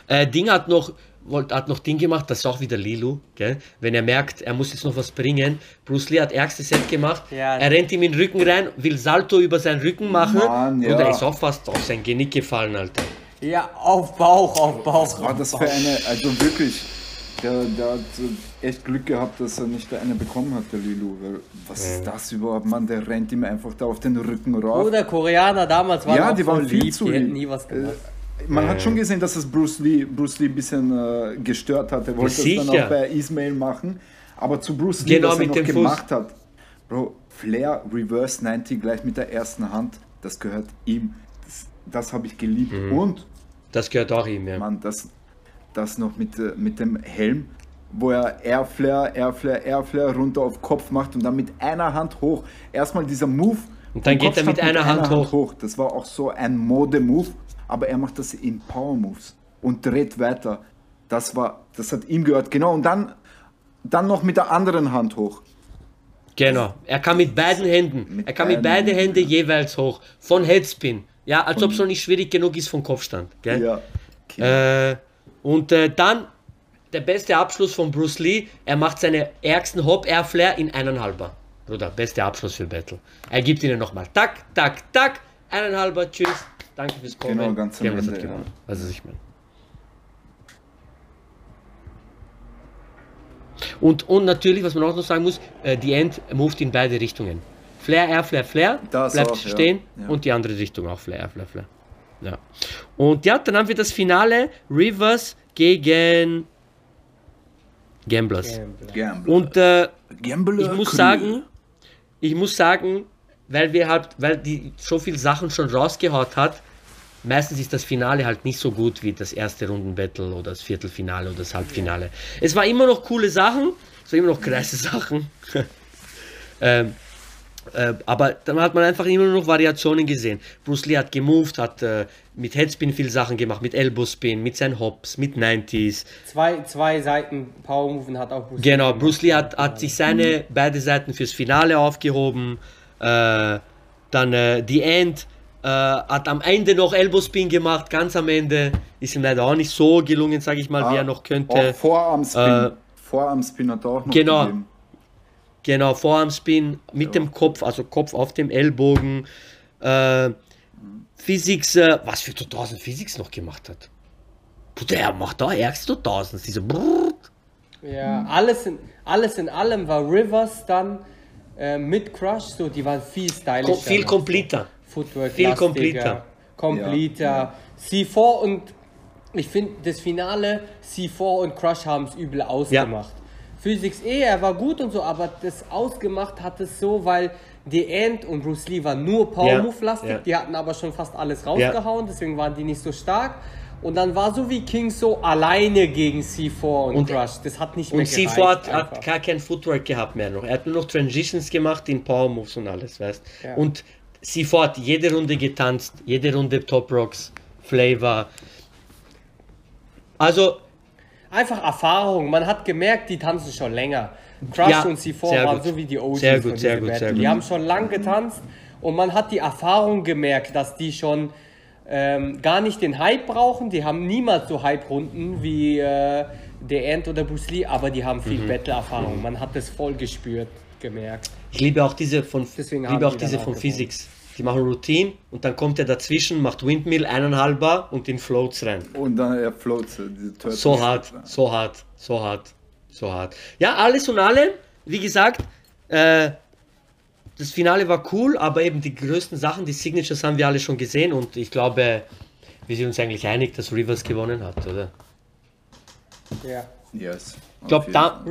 Äh, Ding hat noch, wollt, hat noch Ding gemacht, das ist auch wieder Lilu, gell? wenn er merkt, er muss jetzt noch was bringen. Bruce Lee hat ärgste Set gemacht, Ja. er rennt ihm in den Rücken rein, will Salto über seinen Rücken machen Mann, ja. und er ist auch fast auf sein Genick gefallen, Alter. ja, auf Bauch, auf Bauch. Was war das für eine, also wirklich, der, der hat echt Glück gehabt, dass er nicht eine bekommen hat, der Lilu. Weil, was ist das überhaupt, Mann? Der rennt ihm einfach da auf den Rücken rauf. Oder Koreaner damals waren Ja, auch die waren viel lieb, zu die hätten lieb. nie was gemacht. Äh, Man hat schon gesehen, dass es Bruce Lee, Bruce Lee ein bisschen äh, gestört hat. Er wollte es dann auch bei Ismail machen. Aber zu Bruce Lee, Genau, was er mit noch dem Fuß. gemacht hat. Bro, Flair Reverse 90 gleich mit der ersten Hand, das gehört ihm. Das, das habe ich geliebt. Mhm. Und Das gehört auch ihm, ja. Mann, das, das noch mit, äh, mit dem Helm, wo er Airflare, Airflare, Airflare runter auf Kopf macht und dann mit einer Hand hoch. Erstmal dieser Move. Und dann geht er mit Kopfstand einer Hand hoch. Das war auch so ein Mode-Move, aber er macht das in Power-Moves und dreht weiter. Das war, das hat ihm gehört. Genau, und dann, dann noch mit der anderen Hand hoch. Genau. Er kann mit beiden Händen, Mit er kann mit beiden Händen, Händen jeweils hoch. Von Headspin. Ja, als ob es noch nicht schwierig genug ist vom Kopfstand. Gell? Ja. Äh, und äh, dann der beste Abschluss von Bruce Lee. Er macht seine ärgsten Hop-Air-Flare in eineinhalber. Bruder, beste Abschluss für Battle. Er gibt ihnen nochmal tak, tak, tak, eineinhalber, tschüss. Danke fürs Kommen. Genau, ganz am Ende, ja. Was ich meine. Und, und natürlich, was man auch noch sagen muss, äh, die End moved in beide Richtungen. Flair, Air, Flair, Flair, Das bleibt auch, ja. stehen Ja. und die andere Richtung auch Flair, Air, Flair, Flair. Ja. Und ja, dann haben wir das Finale Rivers gegen Gamblers. Gambler. Und äh, Gambler ich muss sagen, ich muss sagen, weil wir halt, weil die so viele Sachen schon rausgehaut hat, meistens ist das Finale halt nicht so gut wie das erste Rundenbattle oder das Viertelfinale oder das Halbfinale. Es war immer noch coole Sachen, es war immer noch krasse Sachen. ähm, äh, aber dann hat man einfach immer noch Variationen gesehen. Bruce Lee hat gemoved, hat äh, mit Headspin viel Sachen gemacht, mit Elbowspin, mit seinen Hops, mit 90s. Zwei, zwei Seiten Power Moven hat auch Bruce Genau, Lee Bruce Lee hat, hat sich seine beide Seiten fürs Finale aufgehoben. Äh, dann äh, The End äh, hat am Ende noch Elbowspin gemacht, ganz am Ende. Ist ihm leider auch nicht so gelungen, sage ich mal, wie er noch könnte. Vorarmspin. Äh, Vorarmspin hat er auch noch genau. gegeben. Genau, Vorarmspin mit dem Kopf, also Kopf auf dem Ellbogen. Äh, Physics, äh, was für 2000 Physics noch gemacht hat. Der macht da ärgste 1000, diese Brrrt. Ja, alles, in, alles in allem war Rivers dann äh, mit Crush, so die waren viel stylischer. Ko- viel noch. completer. Footwork viel lastiger, completer. Completer. Ja, C4 und ich finde das Finale, C4 und Crush haben es übel ausgemacht. Physics eh, er war gut und so, aber das ausgemacht hat es so, weil The End und Bruce Lee waren nur Power Move lastig, ja. die hatten aber schon fast alles rausgehauen, deswegen waren die nicht so stark. Und dann war so wie King so alleine gegen C4 und, Und- Crush. Das hat nicht mehr Und gereicht. C4 hat, einfach. hat gar kein Footwork gehabt mehr noch. Er hat nur noch Transitions gemacht in Power Moves und alles, weißt Ja. Und C4 hat jede Runde getanzt, jede Runde Top Rocks, Flavor. Also, Einfach Erfahrung. Man hat gemerkt, die tanzen schon länger. Crush Ja, und C4 sehr waren gut. so wie die OGs Sehr gut, von sehr gut, sehr Die gut. haben schon lang getanzt und man hat die Erfahrung gemerkt, dass die schon ähm, gar nicht den Hype brauchen. Die haben niemals so Hype-Runden wie äh, The Ant oder Bruce Lee, aber die haben Mhm. viel Battle-Erfahrung. Man hat das voll gespürt, gemerkt. ich liebe auch diese von, Deswegen liebe auch die diese von. Physics. Die machen Routine und dann kommt er dazwischen, macht Windmill eineinhalber und in Floats rein. Und dann er floats. äh. So hart, so hart, so hart, so hart. Ja, alles und allem, wie gesagt, äh, das Finale war cool, aber eben die größten Sachen, die Signatures haben wir alle schon gesehen und ich glaube, wir sind uns eigentlich einig, dass Rivers gewonnen hat, oder? Ja. Yes. Ich glaube, da,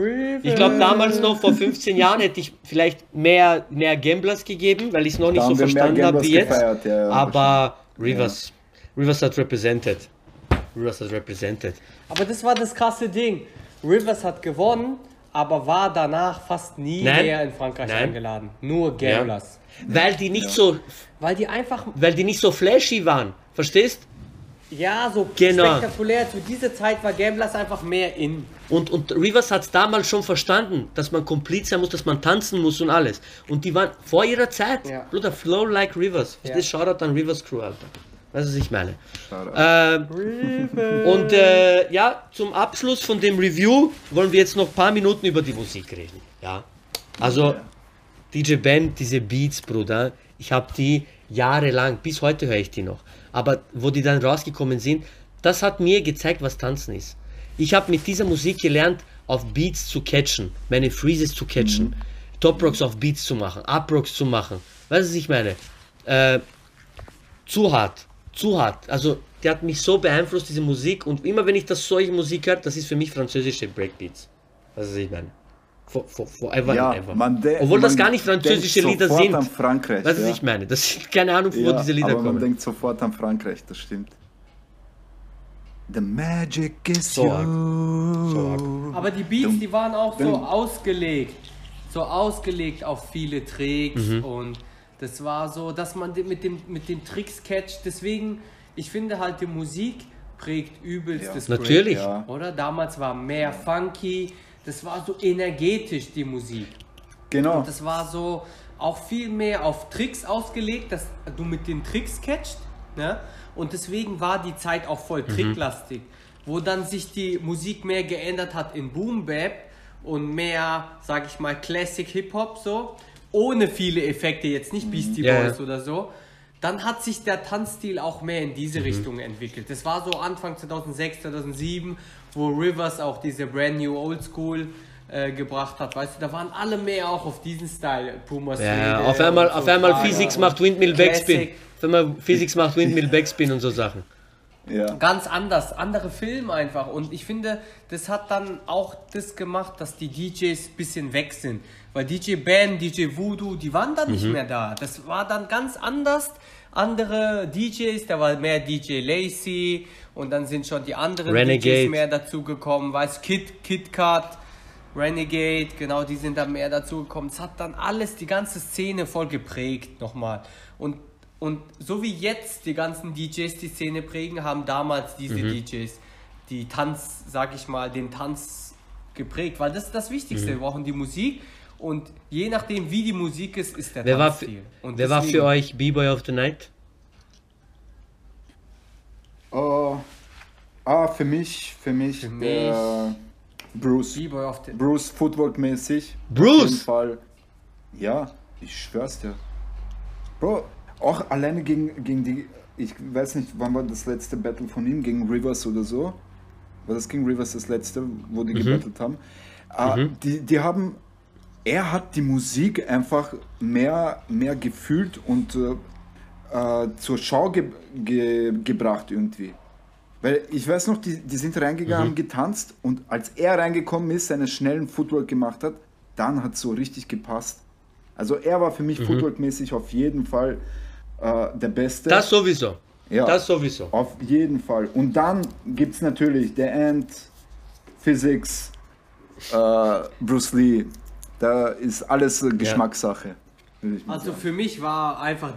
ich glaub, damals noch vor 15 Jahren hätte ich vielleicht mehr, mehr Gamblers gegeben, weil ich es noch nicht so verstanden habe wie jetzt. gefeiert, ja, ja, aber Rivers, Rivers hat represented. Rivers hat represented. Aber das war das krasse Ding. Rivers hat gewonnen, aber war danach fast nie Nein. mehr in Frankreich Nein. eingeladen. Nur Gamblers. Weil die nicht so, Weil die einfach, weil die nicht so flashy waren. Verstehst? Ja, so Genau. spektakulär. Zu dieser Zeit war Gamblers einfach mehr in. Und, und Rivers hat es damals schon verstanden, dass man komplett sein muss, dass man tanzen muss und alles. Und die waren vor ihrer Zeit. Ja. Bruder, flow like Rivers. Ja. Das Shoutout an Rivers Crew, Alter. Weißt du, was ich meine? Shoutout. Ähm, und äh, ja, zum Abschluss von dem Review wollen wir jetzt noch ein paar Minuten über die Musik reden. Ja. Also, DJ Ben, diese Beats, Bruder, ich habe die jahrelang, bis heute höre ich die noch. Aber wo die dann rausgekommen sind, das hat mir gezeigt, was Tanzen ist. Ich habe mit dieser Musik gelernt, auf Beats zu catchen, meine Freezes zu catchen, Top Rocks auf Beats zu machen, Up Rocks zu machen. Weißt du, was ich meine? Äh, zu hart, zu hart. Also, die hat mich so beeinflusst, diese Musik. Und immer wenn ich das solche Musik höre, das ist für mich französische Breakbeats. Weißt du, was ich meine? For, for, forever ja, and ever. man de- Obwohl das man gar nicht französische denkt Lieder sofort sind. an Frankreich. Du, ja. was ich meine? Das sind keine Ahnung, wo Ja, diese Lieder aber man kommen. denkt sofort an Frankreich, das stimmt. The magic is So arg. So arg. Aber die Beats, die waren auch so ausgelegt. So ausgelegt auf viele Tricks Mhm. und das war so, dass man mit, dem, mit den Tricks catcht. Deswegen, ich finde halt, die Musik prägt übelst Ja. das Natürlich. Ja. Oder? Damals war mehr funky, das war so energetisch, die Musik. Genau. Und das war so auch viel mehr auf Tricks ausgelegt, dass du mit den Tricks catcht. Ne? Und deswegen war die Zeit auch voll tricklastig. Wo dann sich die Musik mehr geändert hat in Boom Bap und mehr, sag ich mal, Classic Hip-Hop so. Ohne viele Effekte, jetzt nicht Beastie Ja, Boys ja. oder so. Dann hat sich der Tanzstil auch mehr in diese Richtung entwickelt. Das war so Anfang 2006, 2007, wo Rivers auch diese Brand New Old School äh, gebracht hat. Weißt du, da waren alle mehr auch auf diesen Style. Pumas Ja, auf einmal, so auf einmal Physics macht Windmill Backspin. Classic. Auf einmal Physics macht Windmill Backspin und so Sachen. ja. Ganz anders, andere Film einfach. Und ich finde, das hat dann auch das gemacht, dass die DJs ein bisschen weg sind. Weil DJ Ben, DJ Voodoo, die waren dann Mhm. nicht mehr da. Das war dann ganz anders. Andere DJs, da war mehr DJ Lacey und dann sind schon die anderen Renegade. DJs mehr dazu gekommen. Weiß Kid, Kid Cut, Renegade, genau, die sind da mehr dazu gekommen. Es hat dann alles, die ganze Szene voll geprägt nochmal. Und, und so wie jetzt die ganzen DJs die Szene prägen, haben damals diese Mhm. DJs die Tanz, sag ich mal, den Tanz geprägt. Weil das ist das Wichtigste. Mhm. Wir brauchen die Musik und je nachdem, wie die Musik ist, ist der Wer war, für, Tanzstil. Und wer war für deswegen- euch B-Boy of the Night? Oh, ah, für mich, für mich, Für der Bruce. B-Boy of the Bruce Footwork-mäßig. Bruce? Auf jeden Fall. Ja, ich schwör's dir. Bro, auch alleine gegen, gegen die. Ich weiß nicht, wann war das letzte Battle von ihm? Gegen Rivers oder so? War das gegen Rivers das letzte, wo die gebattelt haben? Ah, die, die haben. Er hat die Musik einfach mehr, mehr gefühlt und äh, äh, zur Schau ge ge gebracht irgendwie. Weil ich weiß noch, die, die sind reingegangen, haben getanzt und als er reingekommen ist, seinen schnellen Footwork gemacht hat, dann hat es so richtig gepasst. Also er war für mich Footwork-mäßig auf jeden Fall äh, der Beste. Das sowieso. Ja. Das sowieso. Auf jeden Fall. Und dann gibt es natürlich The End, Physics, äh, Bruce Lee. Da ist alles äh, Geschmackssache. mal Also sagen. für mich war einfach,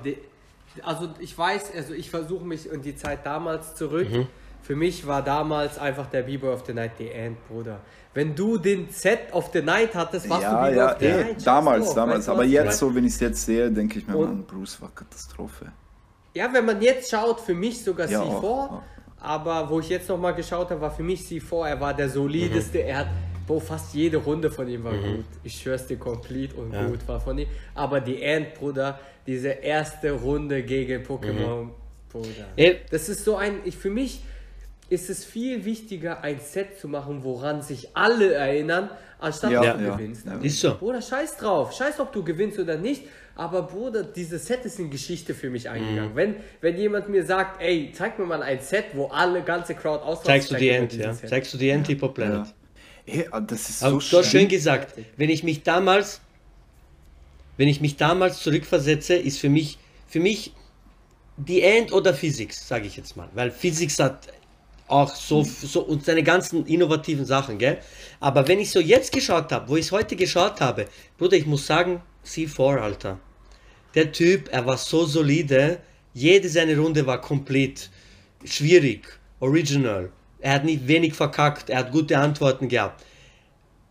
also ich weiß, also ich versuche mich in die Zeit damals zurück. Mhm. Für mich war damals einfach der B-Boy of the Night the End, Bruder. Wenn du den Set of the Night hattest, warst ja, du B-Boy ja, of the eh, Night. Damals, drauf, damals. weißt du, Aber jetzt, so, wenn ich es jetzt sehe, denke ich mir, Und- Mann, Bruce war Katastrophe. Ja, wenn man jetzt schaut, für mich sogar Ja, C4. auch, Aber wo ich jetzt nochmal geschaut habe, war für mich C4. Er war der solideste. Er hat, Bro, fast jede Runde von ihm war gut. Ich schwör's dir, komplett und gut war von ihm. Aber die End, Bruder, diese erste Runde gegen Pokémon, Bruder. Ey. Das ist so ein, ich, für mich ist es viel wichtiger, ein Set zu machen, woran sich alle erinnern, anstatt Ja, dass du ja, gewinnst. ja. Ist so. Bruder, scheiß drauf. Scheiß, ob du gewinnst oder nicht. Aber Bruder, dieses Set ist in Geschichte für mich Mhm. eingegangen. Wenn, wenn jemand mir sagt, ey, zeig mir mal ein Set, wo alle ganze Crowd ausrastet, Zeigst du die End, ja? Set. Zeigst du die End Hip Hop Planet? Ja. Hey, ah, das ist so schön schön. gesagt, wenn ich mich damals, wenn ich mich damals zurückversetze, ist für mich, für mich die End oder Physics, sage ich jetzt mal. Weil Physics hat auch so, so und seine ganzen innovativen Sachen, gell? Aber wenn ich so jetzt geschaut habe, wo ich es heute geschaut habe, Bruder, ich muss sagen, C4, Alter. Der Typ, er war so solide, jede seine Runde war komplett schwierig, original. Er hat nicht wenig verkackt, er hat gute Antworten gehabt.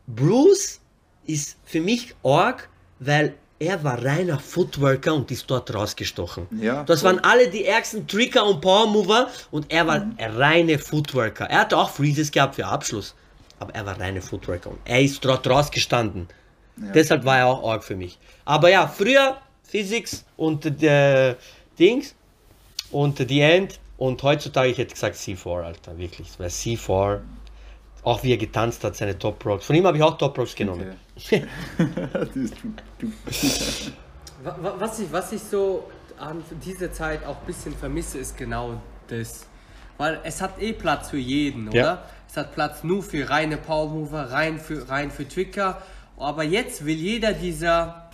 Bruce ist für mich arg, weil er war reiner Footworker und ist dort rausgestochen. Ja, das cool. waren alle die ärgsten Tricker und Powermover und er war ein reine Footworker. Er hatte auch Freezes gehabt für Abschluss, aber er war reine Footworker und er ist dort rausgestanden. Deshalb war er auch arg für mich. Aber ja, früher Physics und der Dings und die End und heutzutage ich hätte gesagt C4, Alter, wirklich. Weil C4, auch wie er getanzt hat, seine Top Rocks. Von ihm habe ich auch Top Rocks genommen. Wa- Was ich, was ich so an dieser Zeit auch ein bisschen vermisse, ist genau das. Weil es hat eh Platz für jeden, oder? Ja. Es hat Platz nur für reine Powermover, rein für, rein für Tricker. Aber jetzt will jeder dieser,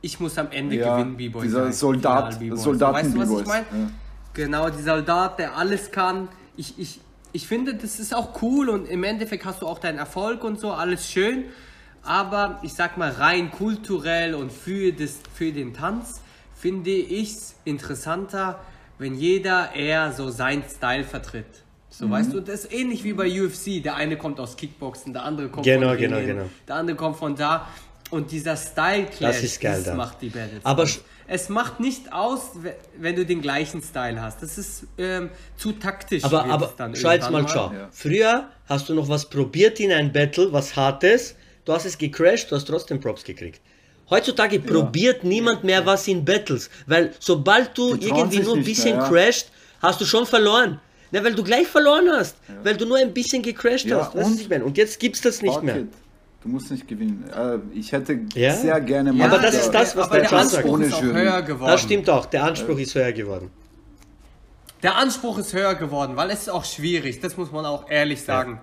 ich muss am Ende Ja, gewinnen, B-Boy dieser sein, Soldat-. Soldaten- Weißt du, was ich meine? ja. Genau, die Soldat, der alles kann. Ich, ich, ich finde, das ist auch cool und im Endeffekt hast du auch deinen Erfolg und so, alles schön. Aber ich sag mal, rein kulturell und für, das, für den Tanz finde ich es interessanter, wenn jeder eher so seinen Style vertritt. So, Mhm. weißt du, das ist ähnlich wie bei UFC. Der eine kommt aus Kickboxen, der andere kommt Genau, von genau, Ringen, genau. der andere kommt von da. Und dieser Style Clash, Das ist geil da. macht die Battles. Aber aus. Es macht nicht aus, we- wenn du den gleichen Style hast. Das ist ähm, zu taktisch. Aber, aber schau mal, schau. Ja. Früher hast du noch was probiert in ein Battle, was hartes, du hast es gecrashed, du hast trotzdem Props gekriegt. Heutzutage probiert niemand mehr was in Battles, weil sobald du Die irgendwie nur ein bisschen mehr, ja. crasht, hast du schon verloren. Na, weil du gleich verloren hast, weil du nur ein bisschen gecrashed Ja, hast. Weißt und- ich meine? Und jetzt gibt's das nicht Fuck mehr. Du musst nicht gewinnen. Äh, ich hätte Ja? sehr gerne Ja, aber das ist das, was der der sagt. Anspruch Ohne ist höher geworden. Das stimmt auch, der Anspruch ist höher geworden. Der Anspruch ist höher geworden, weil es ist auch schwierig, das muss man auch ehrlich sagen.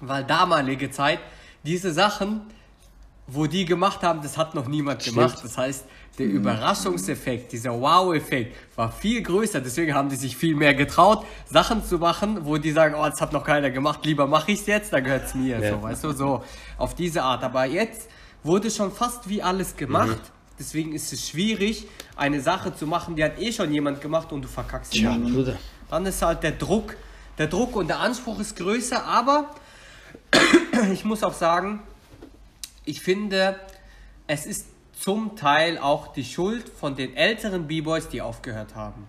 Weil damalige Zeit, diese Sachen, wo die gemacht haben, das hat noch niemand Stimmt. gemacht. Das heißt, der Überraschungseffekt, dieser Wow-Effekt war viel größer. Deswegen haben die sich viel mehr getraut, Sachen zu machen, wo die sagen, oh, das hat noch keiner gemacht, lieber mache ich es jetzt, dann gehört es mir. Ja. So, weißt du, so auf diese Art. Aber jetzt wurde schon fast wie alles gemacht. Mhm. Deswegen ist es schwierig, eine Sache zu machen, die hat eh schon jemand gemacht und du verkackst sie. Tja, Bruder. Dann ist halt der Druck, der Druck und der Anspruch ist größer, aber ich muss auch sagen, ich finde, es ist zum Teil auch die Schuld von den älteren B-Boys, die aufgehört haben,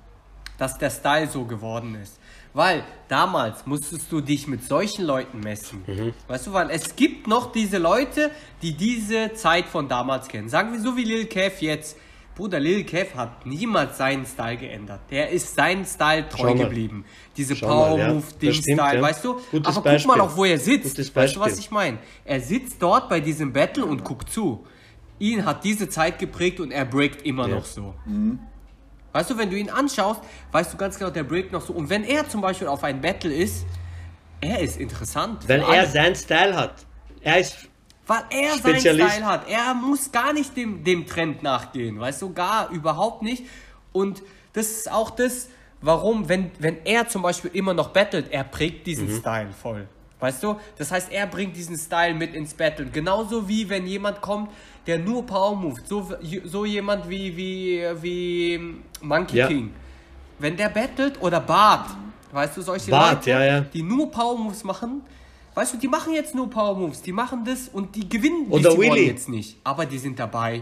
dass der Style so geworden ist. Weil damals musstest du dich mit solchen Leuten messen. Weißt du, weil es gibt noch diese Leute, die diese Zeit von damals kennen. Sagen wir so wie Lil Kev jetzt. Bruder, Lil Kev hat niemals seinen Style geändert. Der ist seinen Style treu Schau mal. geblieben. Diese Schau mal, ja. Power Move, den Das stimmt, Style, ja. weißt du? Gutes Aber guck Beispiel. mal auch, wo er sitzt. Weißt du, was ich meine? Er sitzt dort bei diesem Battle und guckt zu. Ihn hat diese Zeit geprägt und er breakt immer Ja. noch so. Weißt du, wenn du ihn anschaust, weißt du ganz genau, der breakt noch so. Und wenn er zum Beispiel auf ein Battle ist, er ist interessant. Weil Für er seinen Style hat. Er ist Weil er seinen. Style hat. Er muss gar nicht dem, dem Trend nachgehen, weißt du, gar überhaupt nicht. Und das ist auch das, warum, wenn, wenn er zum Beispiel immer noch battelt, er prägt diesen Mhm. Style voll. Weißt du? Das heißt, er bringt diesen Style mit ins Battle. Genauso wie wenn jemand kommt, der nur Power moved. So, so jemand wie, wie, wie Monkey Ja. King. Wenn der battelt oder Bart, weißt du, solche Bart, Leute, ja, ja. die nur Power Moves machen, weißt du, die machen jetzt nur Power Moves, die machen das und die gewinnen Oder Wheelie. jetzt nicht, aber die sind dabei.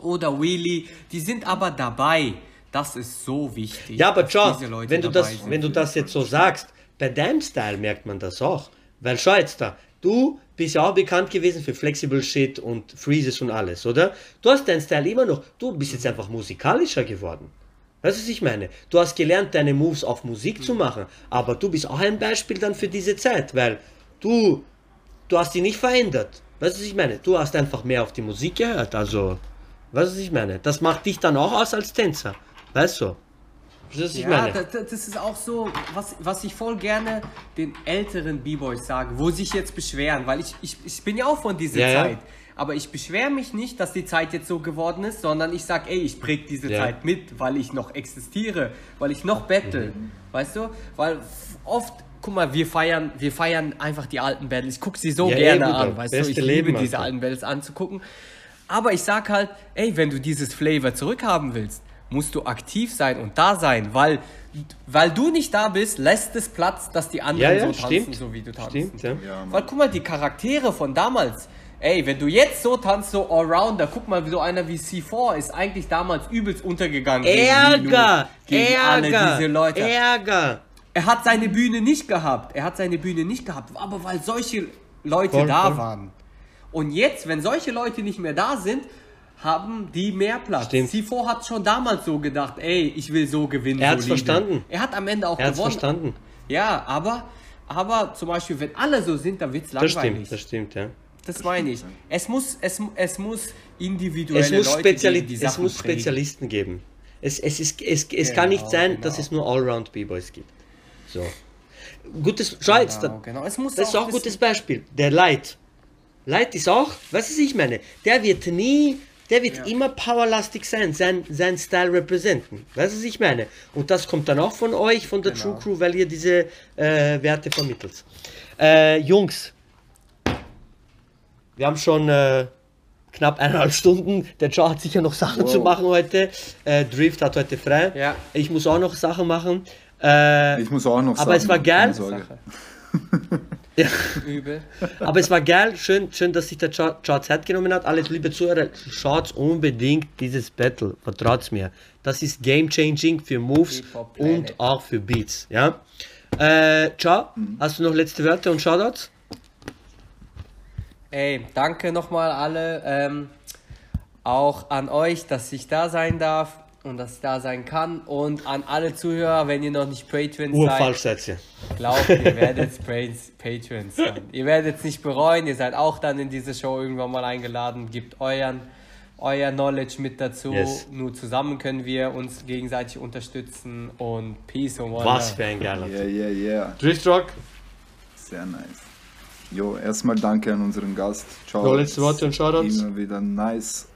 Oder Wheelie, die sind aber dabei. Das ist so wichtig. Ja, aber Leute wenn du, das, sind. wenn du das jetzt so sagst, bei deinem Style merkt man das auch. Weil schau jetzt da, du bist ja auch bekannt gewesen für Flexible Shit und Freezes und alles, oder? Du hast deinen Style immer noch, du bist jetzt einfach musikalischer geworden. Weißt du, was ich meine? Du hast gelernt, deine Moves auf Musik zu machen, aber du bist auch ein Beispiel dann für diese Zeit, weil du, du hast die nicht verändert. Weißt du, was ich meine? Du hast einfach mehr auf die Musik gehört, also, weißt du, was ich meine? Das macht dich dann auch aus als Tänzer, weißt du? Das Ja, meine. das, das ist auch so, was, was ich voll gerne den älteren B-Boys sage, wo sich jetzt beschweren, weil ich, ich, ich bin ja auch von dieser Ja, ja. Aber ich beschwere mich nicht, dass die Zeit jetzt so geworden ist, sondern ich sag, ey, ich präg diese Ja. Zeit mit, weil ich noch existiere, weil ich noch battle. Mhm. Weißt du? Weil oft, guck mal, wir feiern, wir feiern einfach die alten Battles. Ich guck sie so Ja, gerne ey, an, weißt du? Ich liebe Leben, diese Alter. alten Battles anzugucken. Aber ich sag halt, ey, wenn du dieses Flavor zurückhaben willst, musst du aktiv sein und da sein, weil, weil du nicht da bist, lässt es Platz, dass die anderen Ja, ja, so tanzen, stimmt. so wie du tanzt. Stimmt, ja. Weil guck mal, die Charaktere von damals, ey, wenn du jetzt so tanzt, so Allrounder, guck mal, wie so einer wie C4 ist eigentlich damals übelst untergegangen. gegen Ärger! gegen alle Ärger! diese Leute. Ärger! Er hat seine Bühne nicht gehabt. Er hat seine Bühne nicht gehabt, aber weil solche Leute Voll, da voll. waren. Und jetzt, wenn solche Leute nicht mehr da sind, haben die mehr Platz. Stimmt. C4 hat schon damals so gedacht, ey, ich will so gewinnen. Er hat's solide. verstanden. Er hat am Ende auch Er gewonnen. verstanden. Ja, aber, aber zum Beispiel, wenn alle so sind, dann wird's Das langweilig. stimmt, das stimmt, ja. Das meine ich. Es muss, es, es muss individuelle Es muss, Leute Speziali geben, die es muss prägen. Spezialisten geben. Es, es, ist, es, es kann nicht Genau, sein, dass genau. es nur Allround B-Boys gibt. So. Gutes, schau jetzt, Genau, genau. Es muss das ist auch ein gutes Beispiel. Der Light. Light ist auch, was ich meine? Der wird nie, der wird immer powerlastig sein, sein, sein Style representen. Weißt du, was ich meine? Und das kommt dann auch von euch, von der Genau. True Crew, weil ihr diese äh, Werte vermittelt. Äh, Jungs, wir haben schon äh, knapp eineinhalb Stunden. Der Joe hat sicher noch Sachen Wow. zu machen heute. Äh, Drift hat heute frei. Ja. Ich muss auch noch Sachen machen. Äh, Ich muss auch noch Aber es war geil. ja. Übel. Aber es war geil, schön, schön, dass sich der Joe Zeit genommen hat. Alle liebe Zuhörer, schaut unbedingt dieses Battle, vertraut's mir. Das ist game changing für Moves und auch für Beats. Ja? Äh, Joe, hast du noch letzte Wörter und Shoutouts? Ey, danke nochmal alle. Ähm, auch an euch, dass ich da sein darf und dass ich da sein kann. Und an alle Zuhörer, wenn ihr noch nicht Patrons Urfalsch seid, ihr. glaubt, ihr werdet Patrons sein. Ihr werdet es nicht bereuen. Ihr seid auch dann in diese Show irgendwann mal eingeladen. Gebt euren, euer Knowledge mit dazu. Yes. Nur zusammen können wir uns gegenseitig unterstützen. Und Peace und Wonder. Was für ein geiler. Yeah, yeah, yeah. Drift Rock, Sehr nice. Jo, erstmal danke an unseren Gast. Ciao. Noch letzte Worte und Shoutouts? Immer wieder nice,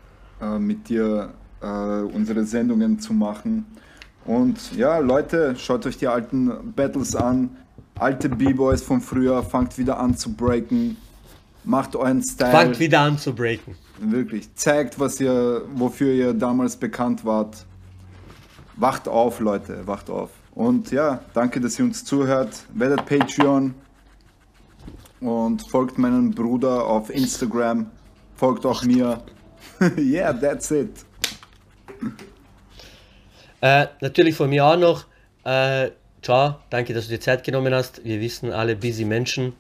äh, mit dir äh, unsere Sendungen zu machen. Und ja, Leute, schaut euch die alten Battles an. Alte B-Boys von früher, fangt wieder an zu breaken. Macht euren Style. fangt wieder an zu breaken. Wirklich. Zeigt, was ihr, wofür ihr damals bekannt wart. Wacht auf, Leute, wacht auf. Und ja, danke, dass ihr uns zuhört. Werdet Patreon und folgt meinem Bruder auf Instagram. Folgt auch mir. yeah, that's it. Äh, natürlich von mir auch noch. Äh, ciao, danke, dass du dir Zeit genommen hast. Wir wissen alle busy Menschen.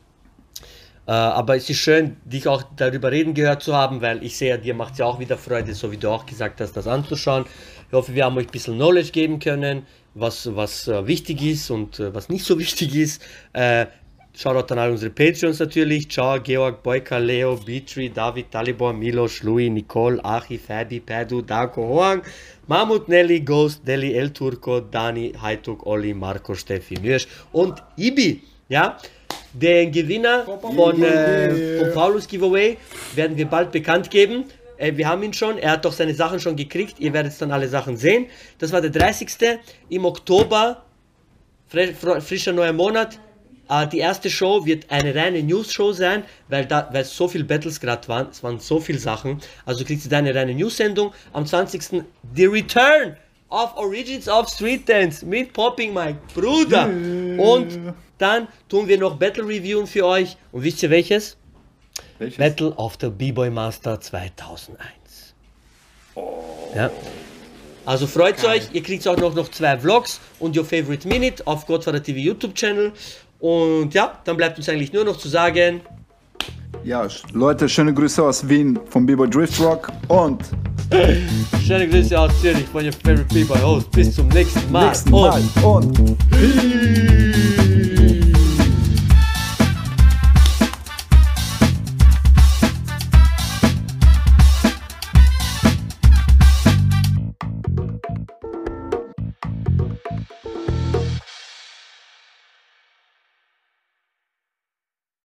Äh, aber es ist schön, dich auch darüber reden gehört zu haben, weil ich sehe, dir macht es ja auch wieder Freude, so wie du auch gesagt hast, das anzuschauen. Ich hoffe, wir haben euch ein bisschen Knowledge geben können, was, was äh, wichtig ist und äh, was nicht so wichtig ist. Shoutout an all unsere Patreons natürlich. Ciao, Georg, Boyka, Leo, Beatree, David, Talibor, Milos, Louis, Nicole, Achi, Fabi, Padu, Darko, Hoang, Mahmut, Nelly, Ghost, Deli, El Turco, Dani, Haituk, Olli, Marco, Steffi, Mürsch und Ibi. Ja, den Gewinner von, äh, von Paulus Giveaway werden wir bald bekannt geben. Äh, wir haben ihn schon, er hat doch seine Sachen schon gekriegt. Ihr werdet dann alle Sachen sehen. Das war der 30. Im Oktober frischer neuer Monat. Äh, die erste Show wird eine reine News-Show sein, weil da weil so viele Battles gerade waren. Es waren so viele Sachen. Also kriegst du deine reine News-Sendung. Am 20. The Return of Origins of Street Dance mit Popping Mike, Bruder. Und dann tun wir noch Battle reviewen für euch. Und wisst ihr welches? Welches? Battle of the B-Boy Master 2001. Ja. Also freut euch, ihr kriegt auch noch, noch zwei Vlogs und Your Favorite Minute auf Godfather TV YouTube Channel. Und ja, dann bleibt uns eigentlich nur noch zu sagen, Ja, Leute, schöne Grüße aus Wien vom B-Boy Drift Rock und schöne Grüße aus Zürich von Your Favorite B-Boy Host. Bis zum nächsten Mal. nächsten Mal Und und Peace.